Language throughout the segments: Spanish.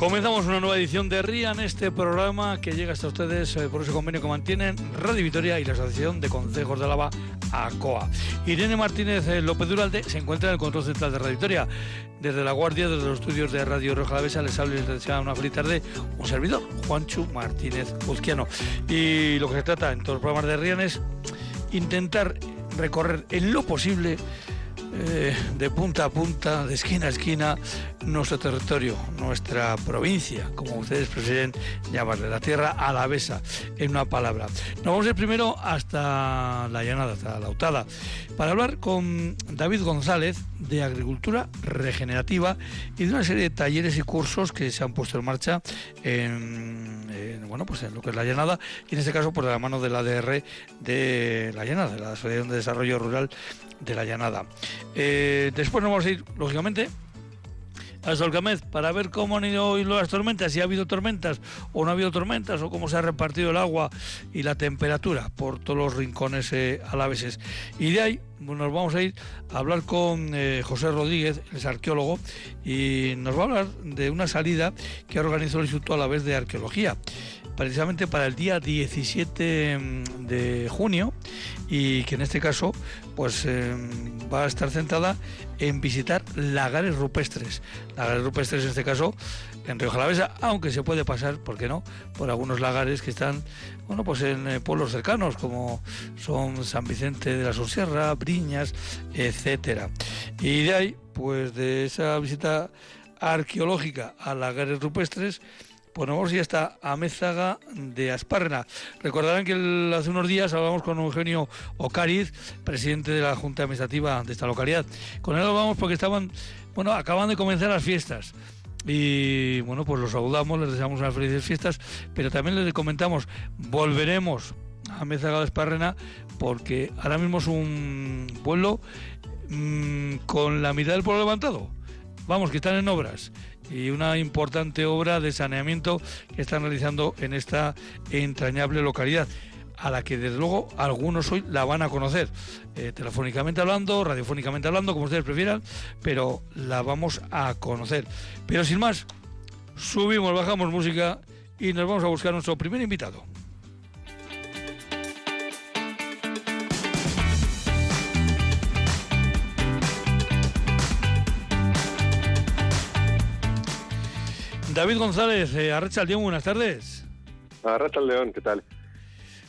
Comenzamos una nueva edición de RIAN, este programa que llega hasta ustedes eh, por ese convenio que mantienen Radio Vitoria y la Asociación de Consejos de Álava, ACOA. Irene Martínez eh, López Duralde se encuentra en el control central de Radio Vitoria. Desde la Guardia, desde los estudios de Radio Roja Alavesa, les habla y les desea una feliz tarde un servidor, Juanchu Martínez Uzquiano. Y lo que se trata en todos los programas de RIAN es intentar recorrer en lo posible eh, de punta a punta, de esquina a esquina, nuestro territorio, nuestra provincia, como ustedes prefieren llamarle, la tierra alavesa, en una palabra. Nos vamos a ir primero hasta la llanada, hasta la Lautada, para hablar con David González de Agricultura Regenerativa y de una serie de talleres y cursos que se han puesto en marcha en, bueno, pues en lo que es la llanada y en este caso por la mano del ADR de la llanada, de la Asociación de Desarrollo Rural de la llanada. Eh, después nos vamos a ir, lógicamente, a Solcamez para ver cómo han ido hoy las tormentas, si ha habido tormentas o no ha habido tormentas, o cómo se ha repartido el agua y la temperatura por todos los rincones eh, alaveses. Y de ahí nos vamos a ir a hablar con eh, José Rodríguez, es arqueólogo, y nos va a hablar de una salida que organizó el Instituto Alavés de Arqueología precisamente para el día 17 mm, de junio y que en este caso pues em, va a estar centrada en visitar lagares rupestres. Lagares rupestres en este caso en Río Jalavesa, aunque se puede pasar, ¿por qué no?, por algunos lagares que están, bueno, pues en eh, pueblos cercanos, como son San Vicente de la Sosierra, Briñas, etcétera. Y de ahí, pues de esa visita arqueológica a lagares rupestres, pues nos vamos ya está a Mézaga de Asparna. Recordarán que hace unos días hablamos con Eugenio Ocariz, presidente de la Junta Administrativa de esta localidad. Con él hablamos porque estaban, bueno, acaban de comenzar las fiestas. Y bueno, pues los saludamos, les deseamos unas felices fiestas, pero también les comentamos, volveremos a Mézaga de Esparrena porque ahora mismo es un pueblo mm, con la mitad del pueblo levantado. Vamos, que están en obras y una importante obra de saneamiento que están realizando en esta entrañable localidad a la que desde luego algunos hoy la van a conocer, eh, telefónicamente hablando, radiofónicamente hablando, como ustedes prefieran, pero la vamos a conocer. Pero sin más, subimos, bajamos música y nos vamos a buscar nuestro primer invitado. David González, eh, Arracha León, buenas tardes. Arracha León, ¿qué tal?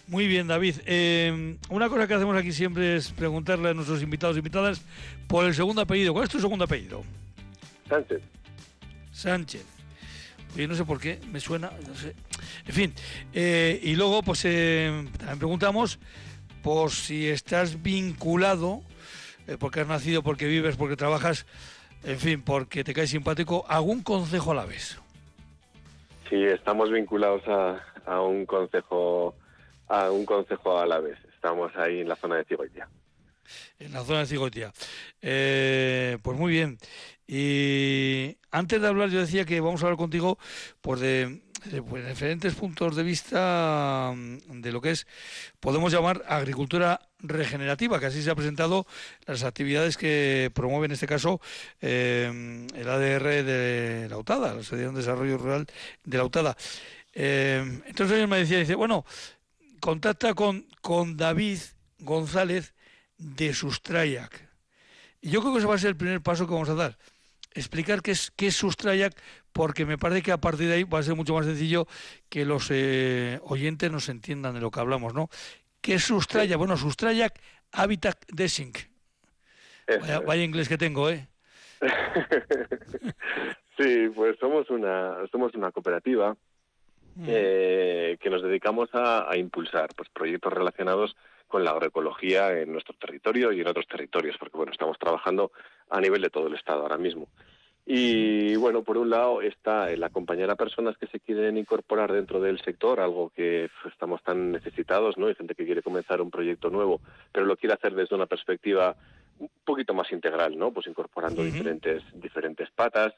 Muy bien, David. Eh, una cosa que hacemos aquí siempre es preguntarle a nuestros invitados y invitadas por el segundo apellido. ¿Cuál es tu segundo apellido? Sánchez. Sánchez. Yo no sé por qué, me suena, no sé. En fin, eh, y luego pues eh, también preguntamos por si estás vinculado, porque has nacido, porque vives, porque trabajas, en fin, porque te caes simpático, algún consejo a la vez. Sí, estamos vinculados a, un consejo a un consejo a la vez. Estamos ahí en la zona de Cigoitia. En la zona de Cigoitia. Eh, pues muy bien. Y antes de hablar, yo decía que vamos a hablar contigo pues de pues, diferentes puntos de vista mm, de lo que es, podemos llamar agricultura regenerativa, que así se ha presentado las actividades que promueve en este caso eh, el ADR de la UTADA, la Asociación de Desarrollo Rural de la UTADA. Eh, entonces él me decía, dice, bueno, contacta con, con David González de Sustrayac. Y yo creo que ese va a ser el primer paso que vamos a dar. Explicar qué es, qué es Sustrayac porque me parece que a partir de ahí va a ser mucho más sencillo que los eh, oyentes nos entiendan de lo que hablamos, ¿no? ¿Qué es Sustrayak? Bueno, Sustrayak Habitat Desync. Vaya, inglés que tengo, ¿eh? sí, pues somos una, somos una cooperativa mm. eh, que nos dedicamos a, a, impulsar pues, proyectos relacionados con la agroecología en nuestro territorio y en otros territorios, porque bueno, estamos trabajando a nivel de todo el Estado ahora mismo. Y bueno, por un lado está el acompañar a personas que se quieren incorporar dentro del sector, algo que estamos tan necesitados, ¿no? Hay gente que quiere comenzar un proyecto nuevo, pero lo quiere hacer desde una perspectiva un poquito más integral, ¿no? Pues incorporando diferentes diferentes patas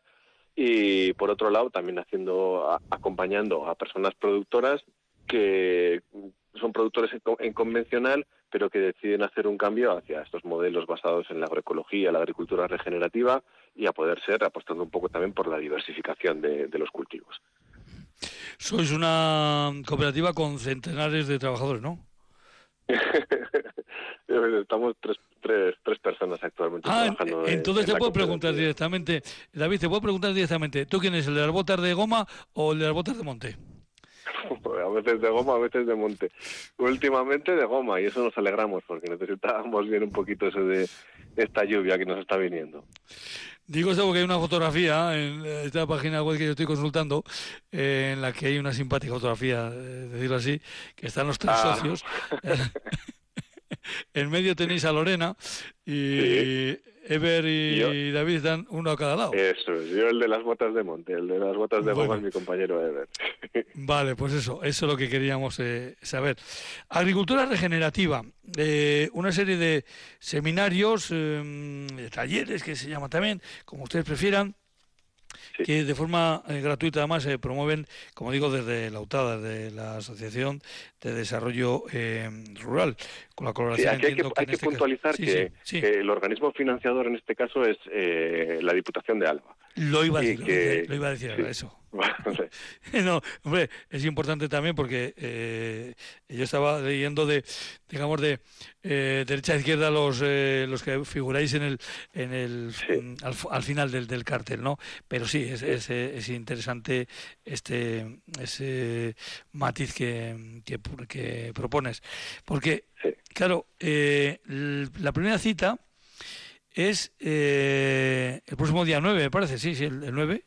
y por otro lado también haciendo acompañando a personas productoras que son productores en, convencional, pero que deciden hacer un cambio hacia estos modelos basados en la agroecología, la agricultura regenerativa y a poder ser apostando un poco también por la diversificación de, los cultivos. Sois una cooperativa con centenares de trabajadores, ¿no? Estamos tres, tres, tres personas actualmente ah, trabajando. Entonces te puedo preguntar directamente, David, te puedo preguntar directamente, ¿tú quién es, el de las botas de goma o el de las botas de monte? a veces de goma, a veces de monte. Últimamente de goma, y eso nos alegramos, porque necesitábamos bien un poquito eso de esta lluvia que nos está viniendo. Digo eso porque hay una fotografía en esta página web que yo estoy consultando, eh, en la que hay una simpática fotografía, eh, decirlo así, que están los tres ah. socios. en medio tenéis a Lorena y Ever y David dan uno a cada lado. Eso, yo el de las botas de monte, el de las botas de goma es mi compañero Ever. vale, pues eso, eso es lo que queríamos eh, saber. Agricultura regenerativa, eh, una serie de seminarios, eh, de talleres que se llama también, como ustedes prefieran, que de forma eh, gratuita además se promueven, como digo, desde la UTADA, desde la Asociación de Desarrollo eh, Rural, con la colaboración. hay que, este puntualizar que, el organismo financiador en este caso es eh, la Diputación de Álava. Lo iba a decir, lo iba a decir eso. no, hombre, es importante también porque eh, yo estaba leyendo de, digamos, de eh, derecha a izquierda los eh, los que figuráis en el, en el mm, al, final del, del cartel, ¿no? Pero sí, es, es, es interesante este ese matiz que, que, que propones, porque claro, la primera cita es el próximo día 9, me parece, sí, sí, el, el 9,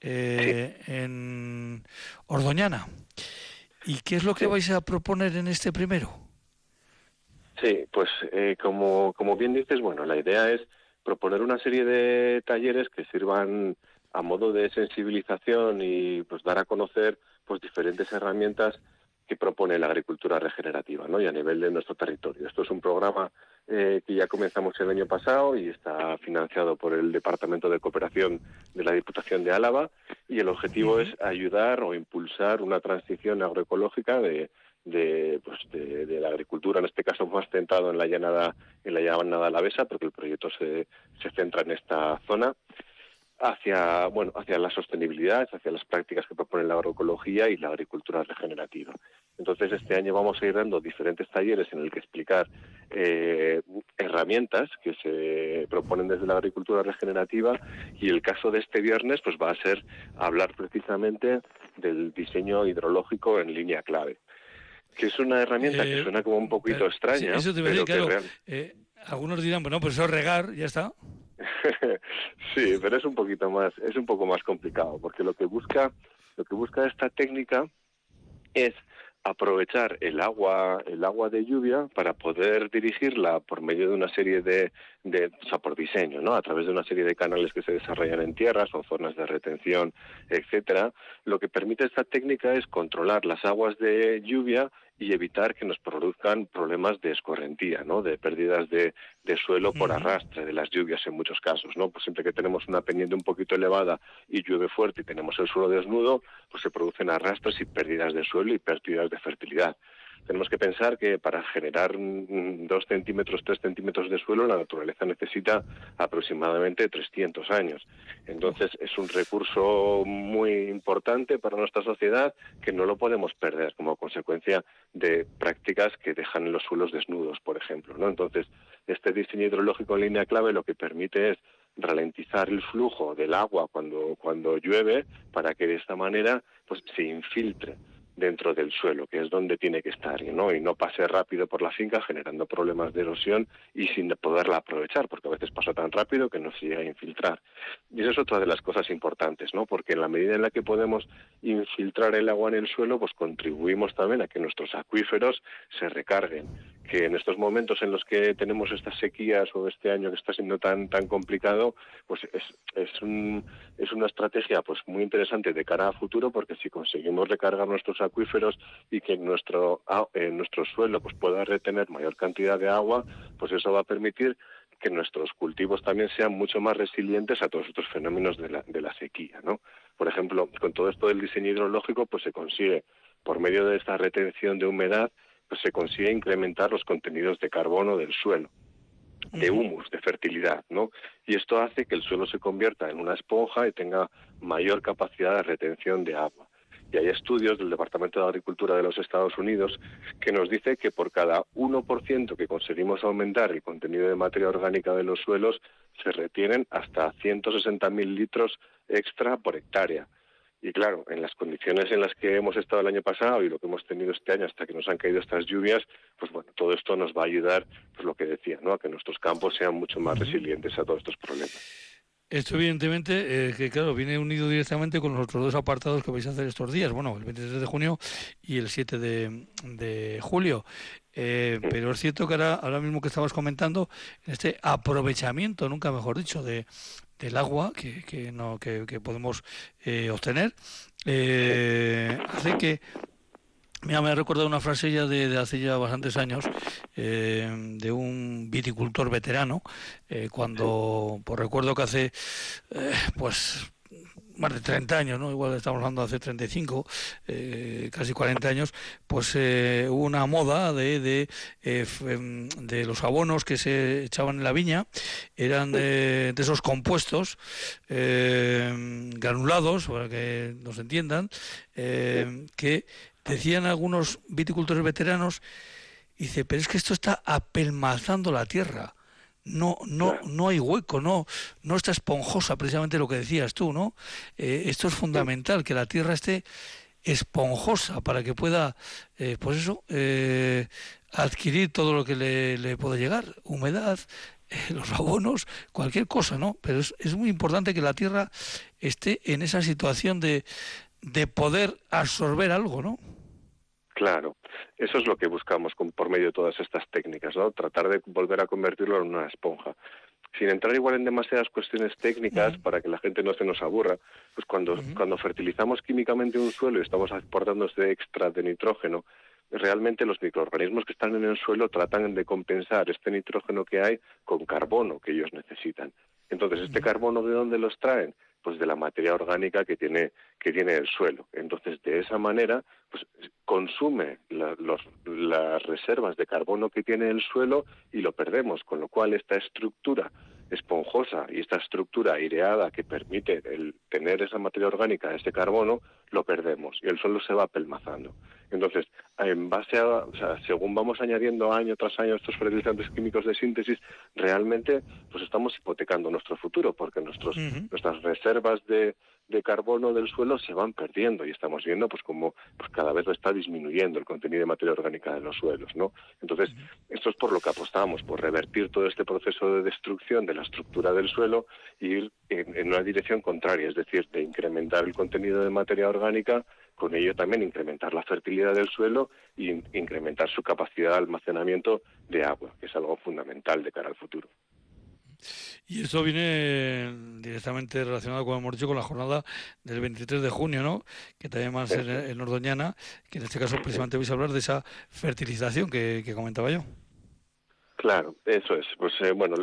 eh, en Ordoñana. ¿Y qué es lo que vais a proponer en este primero? Sí, pues eh, como, como bien dices, bueno, la idea es proponer una serie de talleres que sirvan a modo de sensibilización y pues dar a conocer pues diferentes herramientas que propone la agricultura regenerativa ¿no? y a nivel de nuestro territorio. Esto es un programa eh, que ya comenzamos el año pasado y está financiado por el Departamento de Cooperación de la Diputación de Álava. Y el objetivo es ayudar o impulsar una transición agroecológica de, de, pues de, la agricultura, en este caso más centrado en la llanada, en la llanada alavesa, porque el proyecto se, se centra en esta zona hacia bueno hacia la sostenibilidad, hacia las prácticas que propone la agroecología y la agricultura regenerativa. Entonces este año vamos a ir dando diferentes talleres en el que explicar eh, herramientas que se proponen desde la agricultura regenerativa y el caso de este viernes pues va a ser hablar precisamente del diseño hidrológico en línea clave, que es una herramienta que eh, suena como un poquito extraña. Eso te pero claro, eh, algunos dirán, bueno, pues eso regar, ya está. sí, pero es un poquito más, es un poco más complicado, porque lo que busca, lo que busca esta técnica es aprovechar el agua, el agua de lluvia para poder dirigirla por medio de una serie de, de, o sea, por diseño, ¿no? A través de una serie de canales que se desarrollan en tierras o zonas de retención, etcétera. Lo que permite esta técnica es controlar las aguas de lluvia y evitar que nos produzcan problemas de escorrentía, ¿no? de pérdidas de, de suelo por arrastre de las lluvias en muchos casos. ¿no? Pues siempre que tenemos una pendiente un poquito elevada y llueve fuerte y tenemos el suelo desnudo, pues se producen arrastres y pérdidas de suelo y pérdidas de fertilidad tenemos que pensar que para generar dos centímetros, tres centímetros de suelo, la naturaleza necesita aproximadamente 300 años. Entonces, es un recurso muy importante para nuestra sociedad que no lo podemos perder como consecuencia de prácticas que dejan los suelos desnudos, por ejemplo. ¿no? Entonces, este diseño hidrológico en línea clave lo que permite es ralentizar el flujo del agua cuando, cuando llueve para que de esta manera pues se infiltre dentro del suelo, que es donde tiene que estar, ¿no? y no pase rápido por la finca generando problemas de erosión y sin poderla aprovechar, porque a veces pasa tan rápido que no se llega a infiltrar. Y esa es otra de las cosas importantes, ¿no? porque en la medida en la que podemos infiltrar el agua en el suelo, pues contribuimos también a que nuestros acuíferos se recarguen que en estos momentos en los que tenemos estas sequías o este año que está siendo tan tan complicado, pues es, es, un, es una estrategia pues muy interesante de cara a futuro porque si conseguimos recargar nuestros acuíferos y que nuestro en nuestro suelo pues pueda retener mayor cantidad de agua, pues eso va a permitir que nuestros cultivos también sean mucho más resilientes a todos estos fenómenos de la, de la sequía, ¿no? Por ejemplo, con todo esto del diseño hidrológico, pues se consigue por medio de esta retención de humedad pues se consigue incrementar los contenidos de carbono del suelo de humus, de fertilidad, ¿no? Y esto hace que el suelo se convierta en una esponja y tenga mayor capacidad de retención de agua. Y hay estudios del Departamento de Agricultura de los Estados Unidos que nos dice que por cada 1% que conseguimos aumentar el contenido de materia orgánica de los suelos, se retienen hasta 160.000 litros extra por hectárea. Y claro, en las condiciones en las que hemos estado el año pasado y lo que hemos tenido este año hasta que nos han caído estas lluvias, pues bueno, todo esto nos va a ayudar, pues lo que decía, ¿no? A que nuestros campos sean mucho más resilientes a todos estos problemas. Esto evidentemente, eh, que claro, viene unido directamente con los otros dos apartados que vais a hacer estos días, bueno, el 23 de junio y el 7 de, julio. Eh, pero es cierto que ahora, ahora mismo que estabas comentando, este aprovechamiento, nunca mejor dicho, de, del agua que, que, no, que, podemos eh, obtener, hace que Mira, me ha recordado una frase ya de, hace ya bastantes años eh, de un viticultor veterano, eh, cuando, pues recuerdo que hace, eh, pues más de 30 años, ¿no? igual estamos hablando hace 35, eh, casi 40 años, pues eh, hubo una moda de, de, eh, em, de, los abonos que se echaban en la viña, eran de, de esos compuestos granulados, para que nos entiendan, que decían algunos viticultores veteranos, dice, pero es que esto está apelmazando la tierra no no no hay hueco no no está esponjosa precisamente lo que decías tú no eh, esto es fundamental que la tierra esté esponjosa para que pueda eh, pues eso eh, adquirir todo lo que le, le puede llegar humedad los abonos cualquier cosa no pero es, es muy importante que la tierra esté en esa situación de de poder absorber algo no Claro, eso es lo que buscamos por medio de todas estas técnicas, ¿no? Tratar de volver a convertirlo en una esponja. Sin entrar igual en demasiadas cuestiones técnicas para que la gente no se nos aburra, pues cuando, cuando fertilizamos químicamente un suelo y estamos aportando extra de nitrógeno, realmente los microorganismos que están en el suelo tratan de compensar este nitrógeno que hay con carbono que ellos necesitan. Entonces, ¿este carbono de dónde los traen? Pues de la materia orgánica que tiene que tiene el suelo. Entonces, de esa manera, pues consume las reservas de carbono que tiene el suelo y lo perdemos, con lo cual esta estructura esponjosa y esta estructura aireada que permite el tener esa materia orgánica, ese carbono, lo perdemos y el suelo se va pelmazando. Entonces, en base a, o sea, según vamos añadiendo año tras año estos fertilizantes químicos de síntesis, realmente pues estamos hipotecando nuestro futuro porque nuestros, nuestras reservas de, de carbono del suelo se van perdiendo y estamos viendo pues como pues cada vez está disminuyendo el contenido de materia orgánica de los suelos, ¿no? Entonces, esto es por lo que apostamos, por revertir todo este proceso de destrucción de la estructura del suelo e ir en, en una dirección contraria, es decir, de incrementar el contenido de materia orgánica, con ello también incrementar la fertilidad del suelo e incrementar su capacidad de almacenamiento de agua, que es algo fundamental de cara al futuro. Y esto viene directamente relacionado, como hemos dicho, con la jornada del 23 de junio, ¿no? Que también va a ser en Ordoñana, que en este caso precisamente vais a hablar de esa fertilización que, comentaba yo. Claro, eso es. Pues eh, bueno,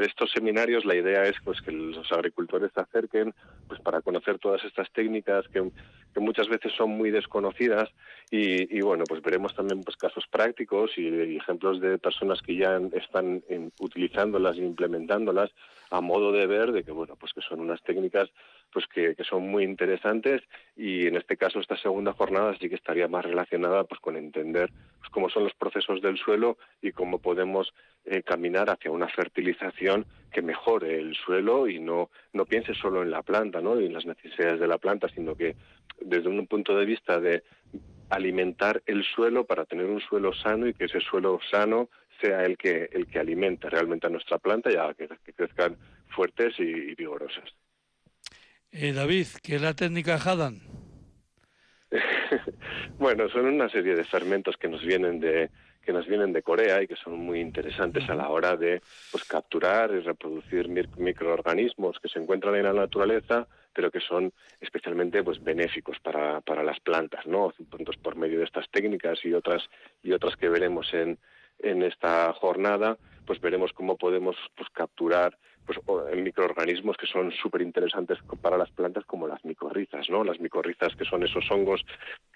estos seminarios la idea es pues que los agricultores se acerquen pues para conocer todas estas técnicas que, muchas veces son muy desconocidas y, bueno, pues veremos también pues casos prácticos y, ejemplos de personas que ya están utilizándolas e implementándolas a modo de ver de que bueno, pues que son unas técnicas pues que, son muy interesantes y en este caso esta segunda jornada sí que estaría más relacionada pues con entender pues, cómo son los procesos del suelo y cómo podemos eh, caminar hacia una fertilización que mejore el suelo y no no piense solo en la planta ¿no? y en las necesidades de la planta sino que desde un punto de vista de alimentar el suelo para tener un suelo sano y que ese suelo sano sea el que el que alimenta realmente a nuestra planta y a que, crezcan fuertes y, vigorosas. Eh, David, ¿qué es la técnica Hadan? bueno, son una serie de fermentos que nos vienen de que nos vienen de Corea y que son muy interesantes a la hora de pues capturar y reproducir microorganismos que se encuentran en la naturaleza pero que son especialmente pues benéficos para, para las plantas, ¿no? Entonces, por medio de estas técnicas y otras y otras que veremos en, en esta jornada, pues veremos cómo podemos pues, capturar pues en microorganismos que son súper interesantes para las plantas como las micorrizas, ¿no? Las micorrizas que son esos hongos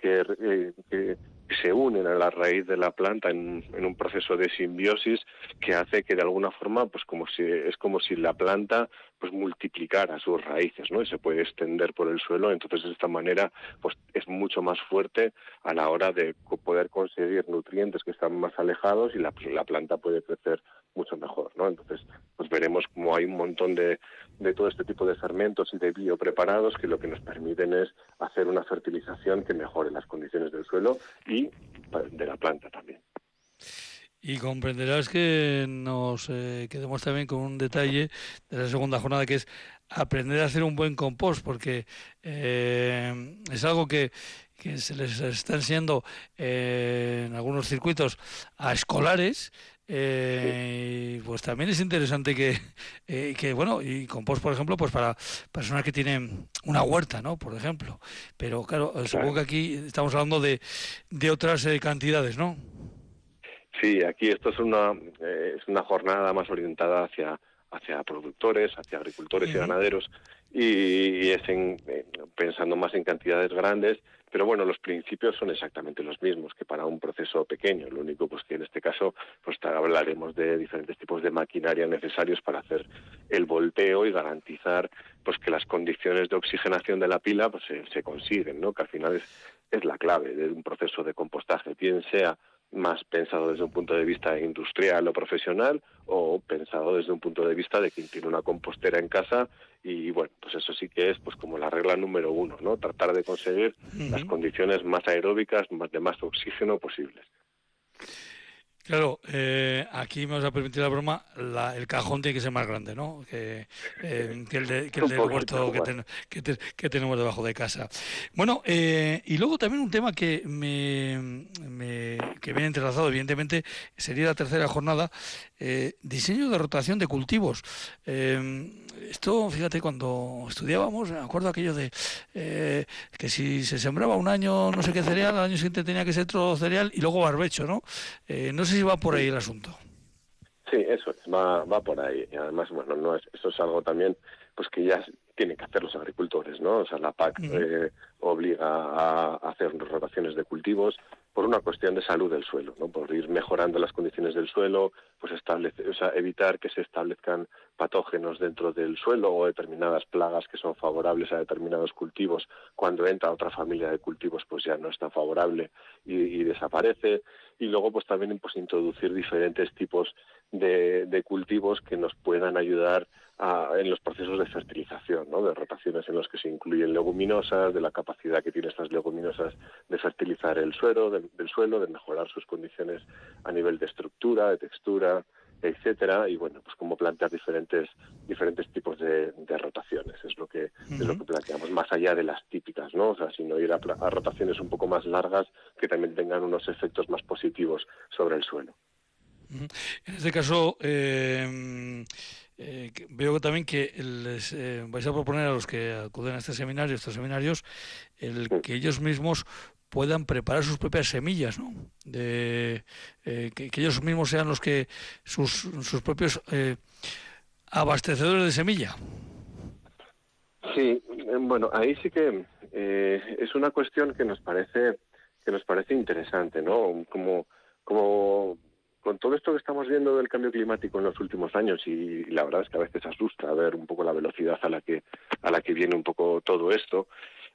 que, eh, que se unen a la raíz de la planta en, un proceso de simbiosis que hace que de alguna forma pues como si es como si la planta pues multiplicara sus raíces no y se puede extender por el suelo entonces de esta manera pues es mucho más fuerte a la hora de poder conseguir nutrientes que están más alejados y la planta puede crecer mucho mejor no entonces pues veremos como hay un montón de, de todo este tipo de fermentos y de biopreparados que lo que nos permiten es hacer una fertilización que mejore las condiciones del suelo y de la planta también. Y comprenderás que nos eh, quedemos también con un detalle de la segunda jornada que es aprender a hacer un buen compost, porque eh, es algo que, que, se les está enseñando eh, en algunos circuitos a escolares eh, pues también es interesante que, eh, que, bueno, y compost, por ejemplo, pues para personas que tienen una huerta, ¿no? Por ejemplo. Pero claro, supongo que aquí estamos hablando de, de otras eh, cantidades, ¿no? Sí, aquí esto es una, es una jornada más orientada hacia, hacia productores, hacia agricultores y ganaderos, y, es en, pensando más en cantidades grandes pero bueno, los principios son exactamente los mismos que para un proceso pequeño. Lo único pues que en este caso pues hablaremos de diferentes tipos de maquinaria necesarios para hacer el volteo y garantizar pues que las condiciones de oxigenación de la pila pues se, consiguen, ¿no? Que al final es, la clave de un proceso de compostaje, bien sea más pensado desde un punto de vista industrial o profesional o pensado desde un punto de vista de quien tiene una compostera en casa y bueno, pues eso sí que es pues como la regla número uno, ¿no? Tratar de conseguir las condiciones más aeróbicas, más de más oxígeno posibles. Claro, eh, aquí me vas a permitir la broma, el cajón tiene que ser más grande, ¿no? Que, eh, el, de, que el del huerto que, tenemos debajo de casa. Bueno, eh, y luego también un tema que me, que viene entrelazado, evidentemente, sería la tercera jornada, diseño de rotación de cultivos. Esto, fíjate, cuando estudiábamos, me acuerdo aquello de que si se sembraba un año no sé qué cereal, al año siguiente tenía que ser otro cereal y luego barbecho, ¿no? no sé si va por ahí el asunto. Sí, eso va, va por ahí. Y además, bueno, no es, eso es algo también pues que ya tienen que hacer los agricultores, ¿no? O sea, la PAC eh, obliga a hacer rotaciones de cultivos por una cuestión de salud del suelo, ¿no? Por ir mejorando las condiciones del suelo, pues establecer, o sea, evitar que se establezcan patógenos dentro del suelo o determinadas plagas que son favorables a determinados cultivos. Cuando entra otra familia de cultivos, pues ya no es tan favorable y, y desaparece. Y luego, pues también pues introducir diferentes tipos de, de cultivos que nos puedan ayudar en los procesos de fertilización, ¿no? de rotaciones en los que se incluyen leguminosas, de la capacidad que tienen estas leguminosas de fertilizar el suelo, del suelo, de mejorar sus condiciones a nivel de estructura, de textura, etcétera, y bueno, pues cómo plantear diferentes diferentes tipos de, rotaciones, es lo que es lo que planteamos, más allá de las típicas, ¿no? O sea, sino ir a, rotaciones un poco más largas que también tengan unos efectos más positivos sobre el suelo. En este caso, eh, eh, veo también que les eh, vais a proponer a los que acuden a este seminario, estos seminarios, el que ellos mismos puedan preparar sus propias semillas, ¿no? De, eh, que, ellos mismos sean los que sus, sus propios abastecedores de semilla. Sí, bueno, ahí sí que es una cuestión que nos parece que nos parece interesante, ¿no? Como como con todo esto que estamos viendo del cambio climático en los últimos años y, la verdad es que a veces asusta ver un poco la velocidad a la que a la que viene un poco todo esto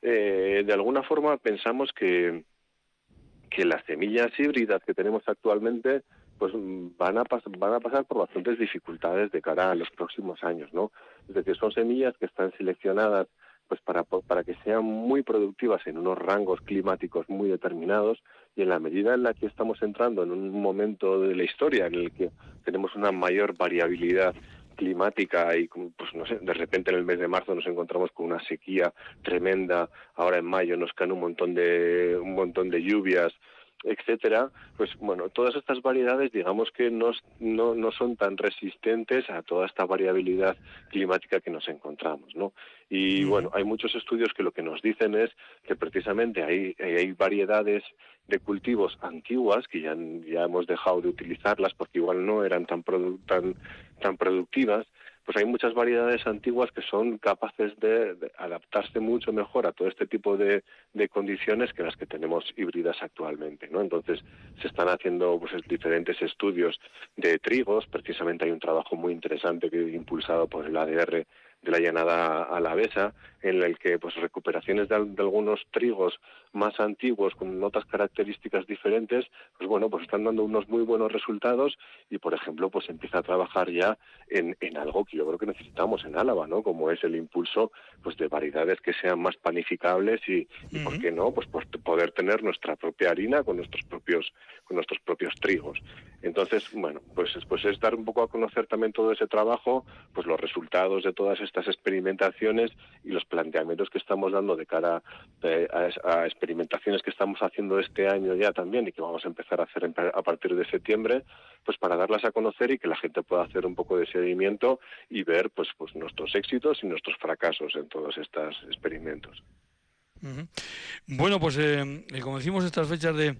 eh, de alguna forma pensamos que que las semillas híbridas que tenemos actualmente pues van a van a pasar por bastantes dificultades de cara a los próximos años no es decir son semillas que están seleccionadas pues para, para que sean muy productivas en unos rangos climáticos muy determinados y en la medida en la que estamos entrando en un momento de la historia en el que tenemos una mayor variabilidad climática y pues no sé, de repente en el mes de marzo nos encontramos con una sequía tremenda, ahora en mayo nos caen un montón de un montón de lluvias, etcétera, pues bueno, todas estas variedades digamos que no, no, no son tan resistentes a toda esta variabilidad climática que nos encontramos, ¿no? Y bueno, hay muchos estudios que lo que nos dicen es que precisamente hay, hay variedades de cultivos antiguas que ya, ya hemos dejado de utilizarlas porque igual no eran tan, tan, tan productivas, pues hay muchas variedades antiguas que son capaces de, adaptarse mucho mejor a todo este tipo de, condiciones que las que tenemos híbridas actualmente, ¿no? Entonces se están haciendo pues diferentes estudios de trigos, precisamente hay un trabajo muy interesante que impulsado por el ADR de la llanada alavesa, en el que pues recuperaciones de, algunos trigos más antiguos con otras características diferentes, pues bueno, pues están dando unos muy buenos resultados y por ejemplo, pues empieza a trabajar ya en, en algo que yo creo que necesitamos en Álava, ¿no? Como es el impulso pues de variedades que sean más panificables y, por qué no, pues, pues poder tener nuestra propia harina con nuestros propios con nuestros propios trigos. Entonces, bueno, pues, pues es dar un poco a conocer también todo ese trabajo, pues los resultados de todas estas experimentaciones y los planteamientos que estamos dando de cara eh, a, experimentaciones que estamos haciendo este año ya también y que vamos a empezar a hacer a partir de septiembre, pues para darlas a conocer y que la gente pueda hacer un poco de seguimiento y ver pues, pues nuestros éxitos y nuestros fracasos en todos estos experimentos. Bueno, pues eh, como decimos, estas fechas de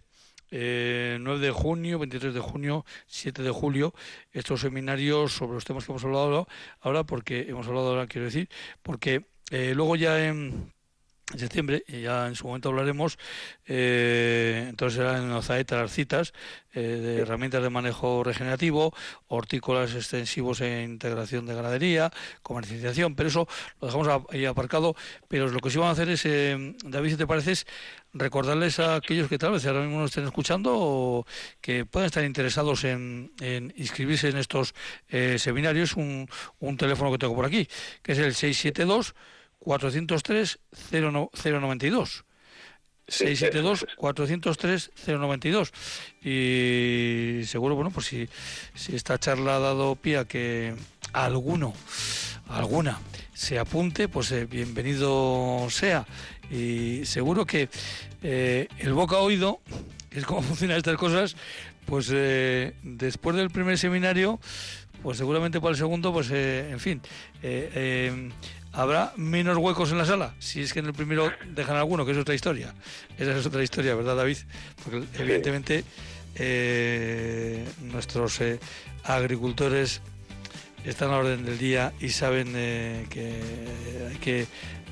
eh, 9 de junio, 23 de junio, 7 de julio, estos seminarios sobre los temas que hemos hablado ahora, porque hemos hablado ahora, quiero decir, porque eh, luego ya en en septiembre, y ya en su momento hablaremos, eh, entonces serán en Ozaeta las citas eh, de herramientas de manejo regenerativo, hortícolas extensivos e integración de ganadería, comercialización, pero eso lo dejamos ahí aparcado, pero lo que sí vamos a hacer es, eh, David, si te parece, es recordarles a aquellos que tal vez ahora mismo nos estén escuchando o que puedan estar interesados en, inscribirse en estos seminarios, un, un teléfono que tengo por aquí, que es el 672 403 092. 672 403 092 y seguro bueno pues si, si esta charla ha dado pie a que alguno alguna se apunte pues eh, bienvenido sea. Y seguro que eh, el boca oído que es como funcionan estas cosas pues eh, después del primer seminario pues seguramente para el segundo pues en fin habrá menos huecos en la sala, si es que en el primero dejan alguno, que es otra historia. Esa es otra historia, ¿verdad, David? Porque evidentemente eh, nuestros eh, agricultores están a la orden del día y saben eh, que hay que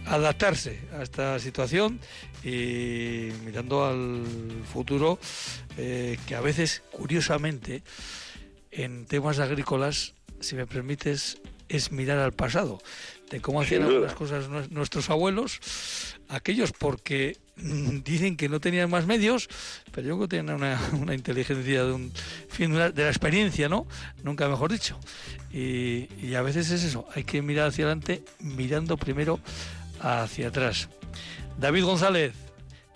adaptarse a esta situación y mirando al futuro, que a veces, curiosamente, en temas agrícolas, si me permites, es mirar al pasado de cómo hacían las cosas nuestros abuelos, aquellos porque mm, dicen que no tenían más medios, pero yo creo que tenían una, inteligencia de un fin de la experiencia, ¿no? Nunca mejor dicho. Y, a veces es eso, hay que mirar hacia adelante mirando primero hacia atrás. David González,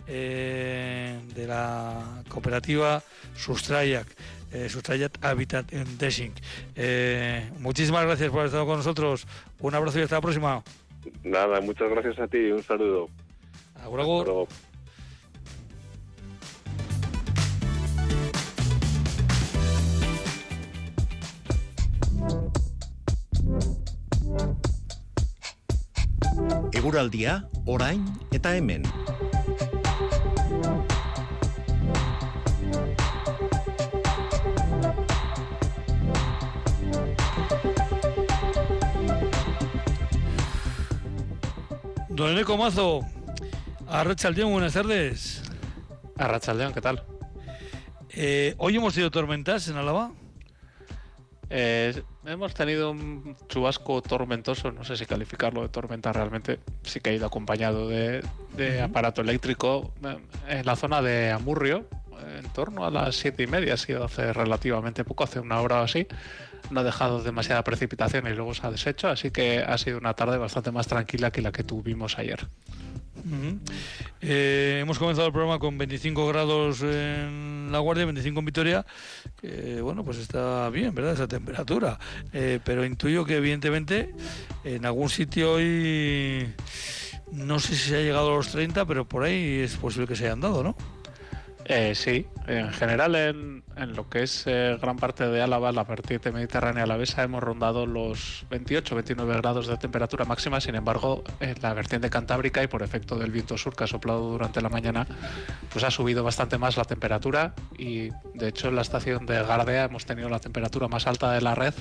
eh, de la cooperativa Sustrayac eh, Sustrayat Habitat en Deshing. Eh, muchísimas gracias por haber estado con nosotros. Un abrazo y hasta la próxima. Nada, muchas gracias a ti. Un saludo. Agur, agur. Eguraldia, orain eta hemen. Don Eneco Mazo, Arrachaldeón, buenas tardes. Arrachaldeón, ¿qué tal? Eh, Hoy hemos tenido tormentas en Álava. Eh, hemos tenido un chubasco tormentoso, no sé si calificarlo de tormenta realmente, sí que ha ido acompañado de, aparato eléctrico eh, en la zona de Amurrio, en torno a las siete y media, ha sido hace relativamente poco, hace una hora o así no ha dejado demasiada precipitación y luego se ha deshecho, así que ha sido una tarde bastante más tranquila que la que tuvimos ayer. Eh, hemos comenzado el programa con 25 grados en La Guardia, 25 en Vitoria. bueno, pues está bien, ¿verdad? Esa temperatura. Eh, pero intuyo que, evidentemente, en algún sitio hoy. No sé si se ha llegado a los 30, pero por ahí es posible que se hayan dado, ¿no? Eh, sí, en general en, lo que es eh, gran parte de Álava, la vertiente mediterránea alavesa, hemos rondado los 28-29 grados de temperatura máxima, sin embargo, en la vertiente cantábrica y por efecto del viento sur que ha soplado durante la mañana, pues ha subido bastante más la temperatura. Y de hecho en la estación de Gardea hemos tenido la temperatura más alta de la red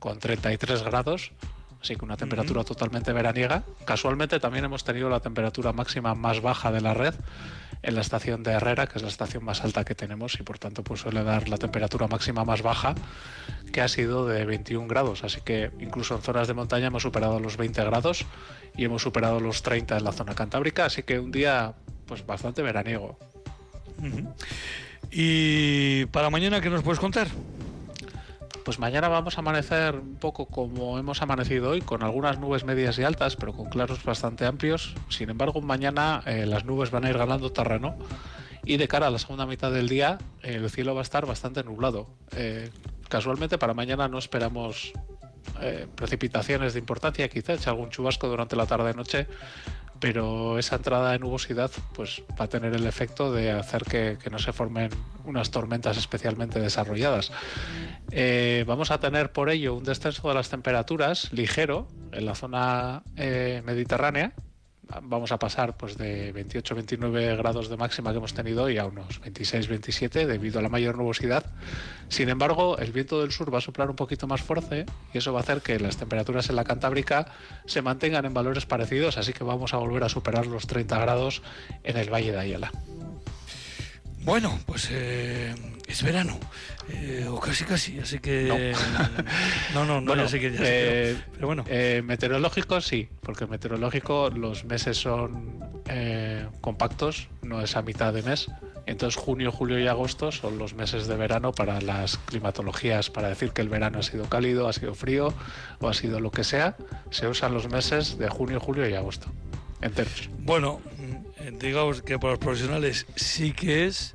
con 33 grados, así que una temperatura totalmente veraniega. Casualmente también hemos tenido la temperatura máxima más baja de la red en la estación de Herrera, que es la estación más alta que tenemos y por tanto pues suele dar la temperatura máxima más baja, que ha sido de 21 grados. Así que incluso en zonas de montaña hemos superado los 20 grados y hemos superado los 30 en la zona cantábrica, así que un día pues bastante veraniego. ¿Y para mañana qué nos puedes contar? Pues mañana vamos a amanecer un poco como hemos amanecido hoy, con algunas nubes medias y altas, pero con claros bastante amplios. Sin embargo, mañana eh, las nubes van a ir ganando terreno y de cara a la segunda mitad del día el cielo va a estar bastante nublado. Eh, casualmente para mañana no esperamos eh, precipitaciones de importancia, quizás algún chubasco durante la tarde-noche, pero esa entrada de nubosidad pues va a tener el efecto de hacer que, no se formen unas tormentas especialmente desarrolladas. Eh, vamos a tener por ello un descenso de las temperaturas ligero en la zona eh, mediterránea, vamos a pasar pues de 28-29 grados de máxima que hemos tenido hoy a unos 26-27 debido a la mayor nubosidad. Sin embargo, el viento del sur va a soplar un poquito más fuerte y eso va a hacer que las temperaturas en la Cantábrica se mantengan en valores parecidos, así que vamos a volver a superar los 30 grados en el Valle de Ayala. Bueno, pues eh, es verano, eh, o casi casi, así que... No, no, no, ya sé que... Ya eh, pero bueno. meteorológico sí, porque meteorológico los meses son compactos, no es a mitad de mes. Entonces junio, julio y agosto son los meses de verano para las climatologías, para decir que el verano ha sido cálido, ha sido frío o ha sido lo que sea. Se usan los meses de junio, julio y agosto. Enteros. Bueno, digamos que para los profesionales sí que es,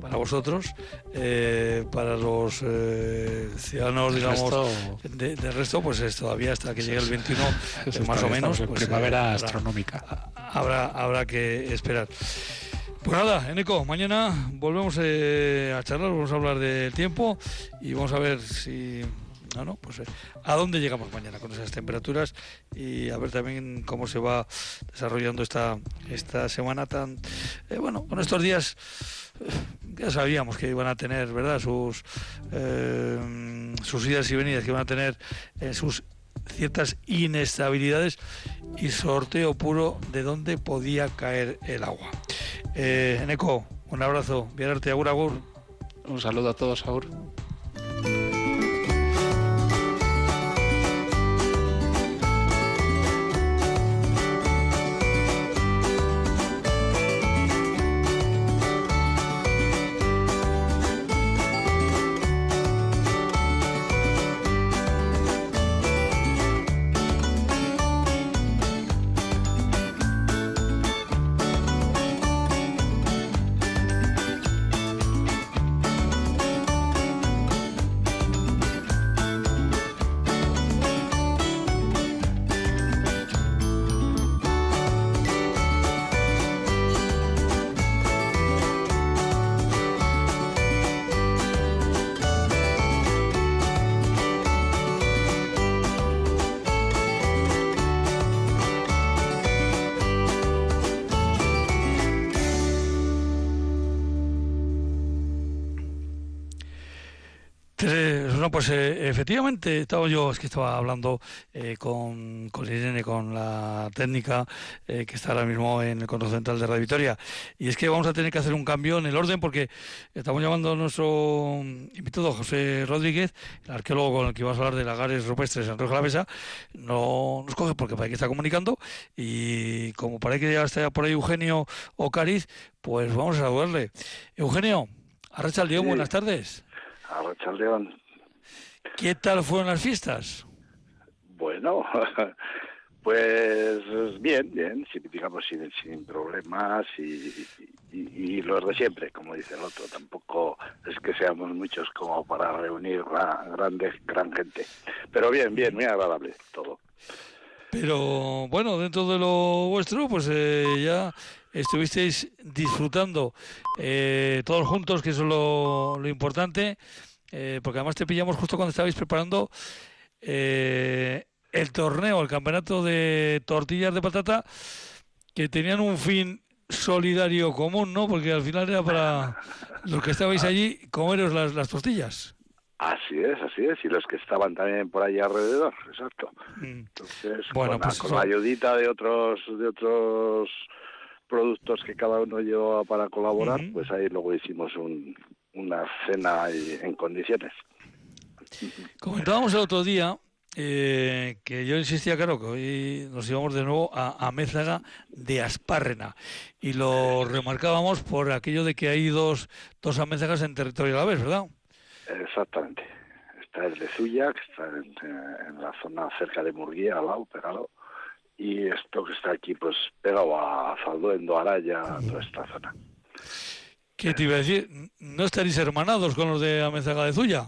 para vosotros, eh, para los eh, ciudadanos, digamos, del de, resto, pues es todavía hasta que llegue el 21, más o menos. Pues, primavera eh, astronómica. Habrá, habrá que esperar. Pues nada, Eneco, mañana volvemos a charlar, vamos a hablar del tiempo y vamos a ver si no, no, pues eh, a dónde llegamos mañana con esas temperaturas y a ver también cómo se va desarrollando esta, esta semana tan, eh, bueno, con estos días eh, ya sabíamos que iban a tener, ¿verdad? Sus, sus idas y venidas, que iban a tener sus ciertas inestabilidades y sorteo puro de dónde podía caer el agua. Eh, Eneco, un abrazo, Viararte, agur, agur. Un saludo a todos, agur. Pues eh, efectivamente estaba yo, es que estaba hablando eh, con, con, Irene, con la técnica eh, que está ahora mismo en el control central de Radio Victoria, y es que vamos a tener que hacer un cambio en el orden porque estamos llamando a nuestro invitado José Rodríguez, el arqueólogo con el que vamos a hablar de lagares rupestres en de la no nos coge porque parece que está comunicando y como parece que ya está por ahí Eugenio Ocariz, pues vamos a saludarle. Eugenio, Arracha León, buenas tardes. Arracha León. ¿Qué tal fueron las fiestas? Bueno, pues bien, bien, digamos sin, sin problemas y, y, los de siempre, como dice el otro. Tampoco es que seamos muchos como para reunir a grande, gran gente. Pero bien, bien, muy agradable todo. Pero bueno, dentro de lo vuestro, pues eh, ya estuvisteis disfrutando eh, todos juntos, que eso es lo, lo importante. Eh, porque además te pillamos justo cuando estabais preparando eh, el torneo, el campeonato de tortillas de patata, que tenían un fin solidario común, ¿no? Porque al final era para los que estabais allí comeros las, las tortillas. Así es, así es, y los que estaban también por ahí alrededor, exacto. Mm. Entonces, Bueno, con, pues con la ayudita de otros de otros productos que cada uno llevaba para colaborar, pues ahí luego hicimos un, una cena en condiciones. Comentábamos el otro día eh, que yo insistía, claro, que hoy nos íbamos de nuevo a, a Mézaga de Aspárrena y lo remarcábamos por aquello de que hay dos, dos amézagas en territorio a la vez, ¿verdad? Exactamente. Está el de Zuya, que está en, eh, en la zona cerca de Murguía, al lado, pegado. Y esto que está aquí, pues pegado a Falduendo, Araya, toda esta zona. ¿Qué te iba a decir? ¿No estaréis hermanados con los de Amézaga de Zuya?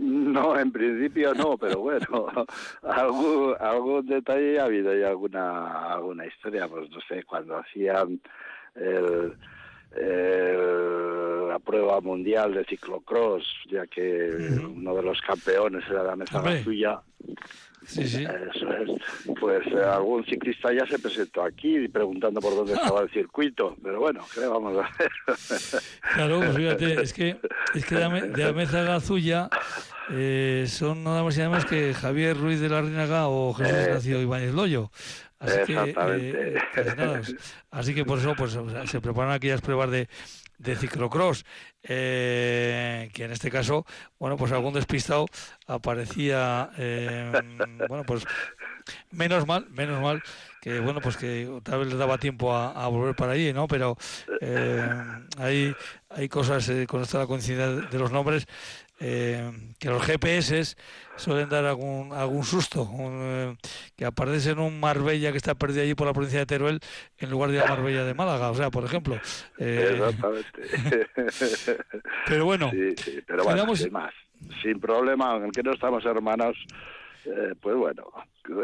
No, en principio no, pero bueno, algún, algún detalle ha habido y alguna, alguna historia, pues no sé, cuando hacían el, el- la prueba mundial de ciclocross, ya que uno de los campeones era la mesa Hombre. suya, Sí, sí. eso es, pues eh, algún ciclista ya se presentó aquí preguntando por dónde estaba el circuito, pero bueno, ¿qué le vamos a hacer? Claro, pues fíjate, es que, es que de, Ame- de Amézaga a Zuya eh, son nada más y nada menos que Javier Ruiz de la Reinaga o Jesús Eh, Ignacio Ibáñez Loyo. Así que, Exactamente. eh, pues nada, así que por eso pues, se preparan aquellas pruebas de, de ciclocross, eh, que en este caso, bueno, pues algún despistado aparecía, eh, bueno, pues menos mal, menos mal, que bueno, pues que tal vez les daba tiempo a, volver para allí, ¿no? Pero eh, hay, hay cosas, eh, con la coincidencia de los nombres, eh, que los GPS suelen dar algún, algún susto, un, eh, que aparece en un Marbella que está perdido allí por la provincia de Teruel en lugar de la Marbella de Málaga, o sea, por ejemplo. Eh, Exactamente. pero bueno, Sí, sí, pero bueno, quedamos- sin más. Sin problema, aunque no estamos hermanos, eh, pues bueno,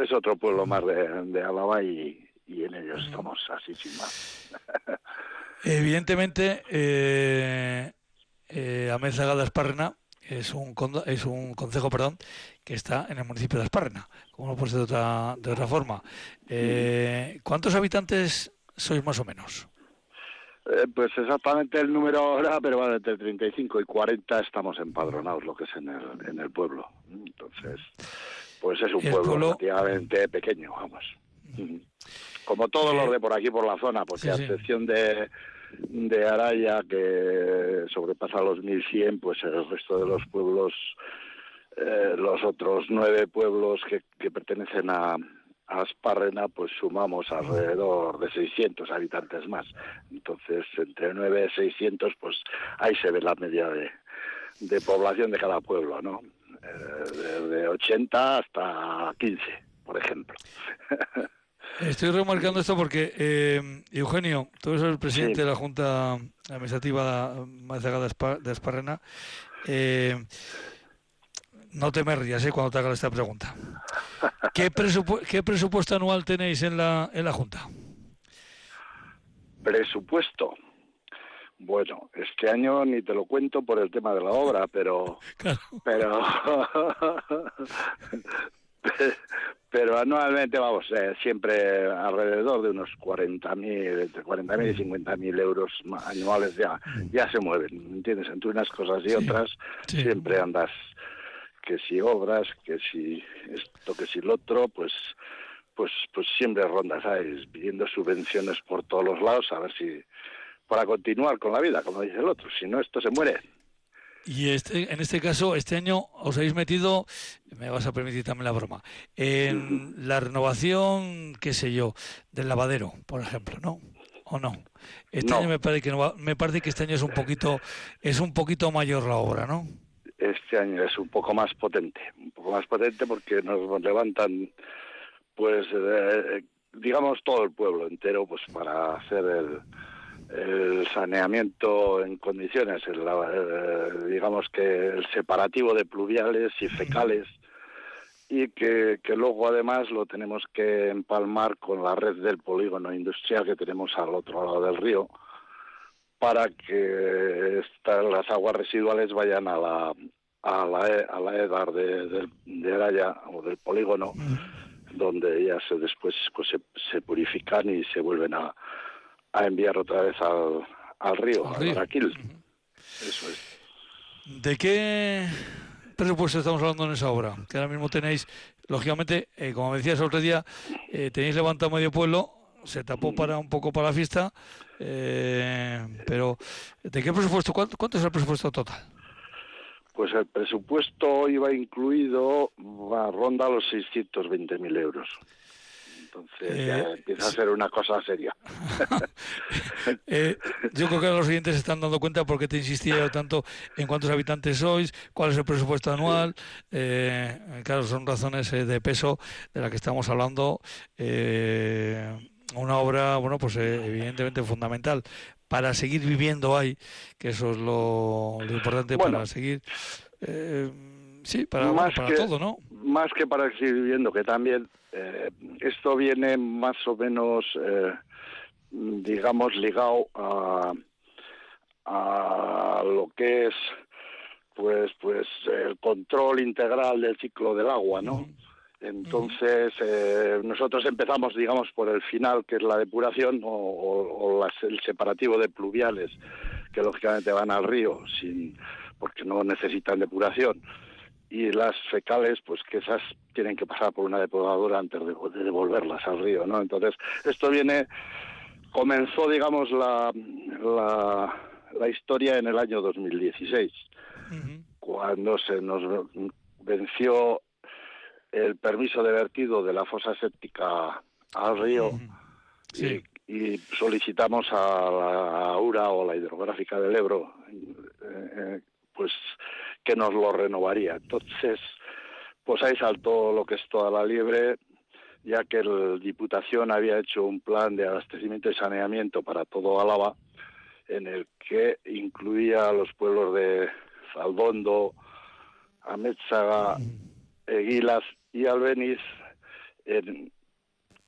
es otro pueblo más de, de Álava y, y en ellos estamos así sin más. Evidentemente, eh, eh, Amézaga de Asparrena es un condo- es un concejo, perdón, que está en el municipio de Asparrena, como no puede ser de otra de otra forma. Eh, ¿Cuántos habitantes sois más o menos? Eh, pues exactamente el número ahora, pero va entre 35 y 40 estamos empadronados, lo que es en el, en el pueblo. Entonces, pues es un pueblo, pueblo- relativamente pequeño, vamos. Como todos los de por aquí, por la zona, porque Sí, a sí. excepción de, de Araya, que sobrepasa los 1100, pues el resto de los pueblos, eh, los otros nueve pueblos que, que pertenecen a, Asparrena, pues sumamos alrededor de 600 habitantes más. Entonces, entre 9 y 600, pues ahí se ve la media de, de población de cada pueblo, ¿no? Eh, de, de 80 hasta 15, por ejemplo. Estoy remarcando esto porque, eh, Eugenio, tú eres el presidente Sí. de la Junta Administrativa Amézaga de, Asparrena. Eh, no te me rías eh, cuando te haga esta pregunta. ¿Qué, presupu- qué presupuesto anual tenéis en la, en la Junta? Presupuesto. Bueno, este año ni te lo cuento por el tema de la obra, pero Claro. pero pero anualmente vamos eh, siempre alrededor de unos 40.000 entre 40.000 y 50.000 euros anuales ya ya se mueven entiendes entre unas cosas y Sí, otras sí. siempre andas que si obras que si esto que si lo otro pues pues pues siempre rondas sabes pidiendo subvenciones por todos los lados a ver si para continuar con la vida como dice el otro. Si no esto se muere Y este, en este caso, este año os habéis metido, me vas a permitir también la broma, en la renovación, qué sé yo, del lavadero, por ejemplo, ¿no? ¿O no? Este No. año me parece que no va- me parece que este año es un poquito es un poquito mayor la obra, ¿no? este año es un poco más potente, un poco más potente porque nos levantan, pues, eh, digamos, todo el pueblo entero, pues, para hacer el, el saneamiento en condiciones, el, eh, digamos que el separativo de pluviales y fecales y que, que luego además lo tenemos que empalmar con la red del polígono industrial que tenemos al otro lado del río para que estas, las aguas residuales vayan a la a la, a la EDAR de, del- de Araya o del polígono donde ya se después pues, se, se purifican y se vuelven a, a enviar otra vez al, al río, Al al río. Guadalquivir. Eso es. ¿De qué presupuesto estamos hablando en esa obra? Que ahora mismo tenéis, lógicamente, eh, como me decías el otro día, eh, tenéis levantado medio pueblo, se tapó para un poco para la fiesta, eh, pero ¿de qué presupuesto? ¿Cuánto, ¿Cuánto es el presupuesto total? Pues el presupuesto iba incluido, va, ronda los 620.000 euros. Entonces ya Eh, empieza a ser una cosa seria. Eh, yo creo que los oyentes se están dando cuenta por qué te insistía yo tanto en cuántos habitantes sois, cuál es el presupuesto anual. Eh, claro, son razones eh, de peso de la que estamos hablando. Eh, una obra, bueno, pues evidentemente fundamental para seguir viviendo ahí, que eso es lo, lo importante Bueno. para seguir. sí, para, Más bueno, para que- todo, ¿no? Más que para seguir viviendo, que también eh, esto viene más o menos, eh, digamos, ligado a, a lo que es pues pues el control integral del ciclo del agua, ¿no? Entonces, eh, nosotros empezamos, digamos, por el final, que es la depuración o, o- o las- el separativo de pluviales, que lógicamente van al río, sin, porque no necesitan depuración. Y las fecales, pues que esas tienen que pasar por una depuradora antes de, de devolverlas al río, ¿no? Entonces, esto viene, comenzó, digamos, la, la, la historia en el año 2016 Ujú. cuando se nos venció el permiso de vertido de la fosa séptica al río Sí. y, y solicitamos a la URA o la hidrográfica del Ebro eh, eh, pues que nos lo renovaría. Entonces, pues ahí saltó lo que es toda la liebre, ya que la Diputación había hecho un plan de abastecimiento y saneamiento para todo Álava, en el que incluía a los pueblos de Zaldondo, Amétzaga, Eguilas y Albeniz, en,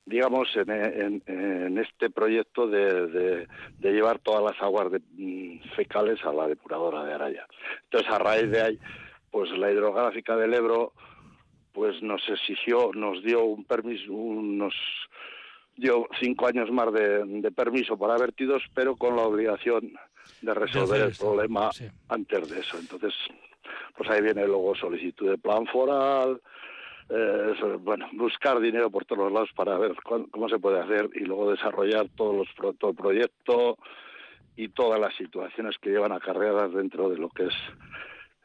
digamos, en, en- en este proyecto de, de- de llevar todas las aguas de- mm, fecales a la depuradora de Araya. Entonces, a raíz de ahí, pues la hidrográfica del Ebro pues nos exigió, nos dio un permiso, unos dio cinco años más de, de permiso para vertidos, pero con la obligación de resolver el problema sí. antes de eso. Entonces, pues ahí viene luego solicitud de plan foral, eh, bueno, buscar dinero por todos lados para ver cuán- cómo se puede hacer y luego desarrollar todos los pro- todo el proyecto y todas las situaciones que llevan acarreadas dentro de lo que es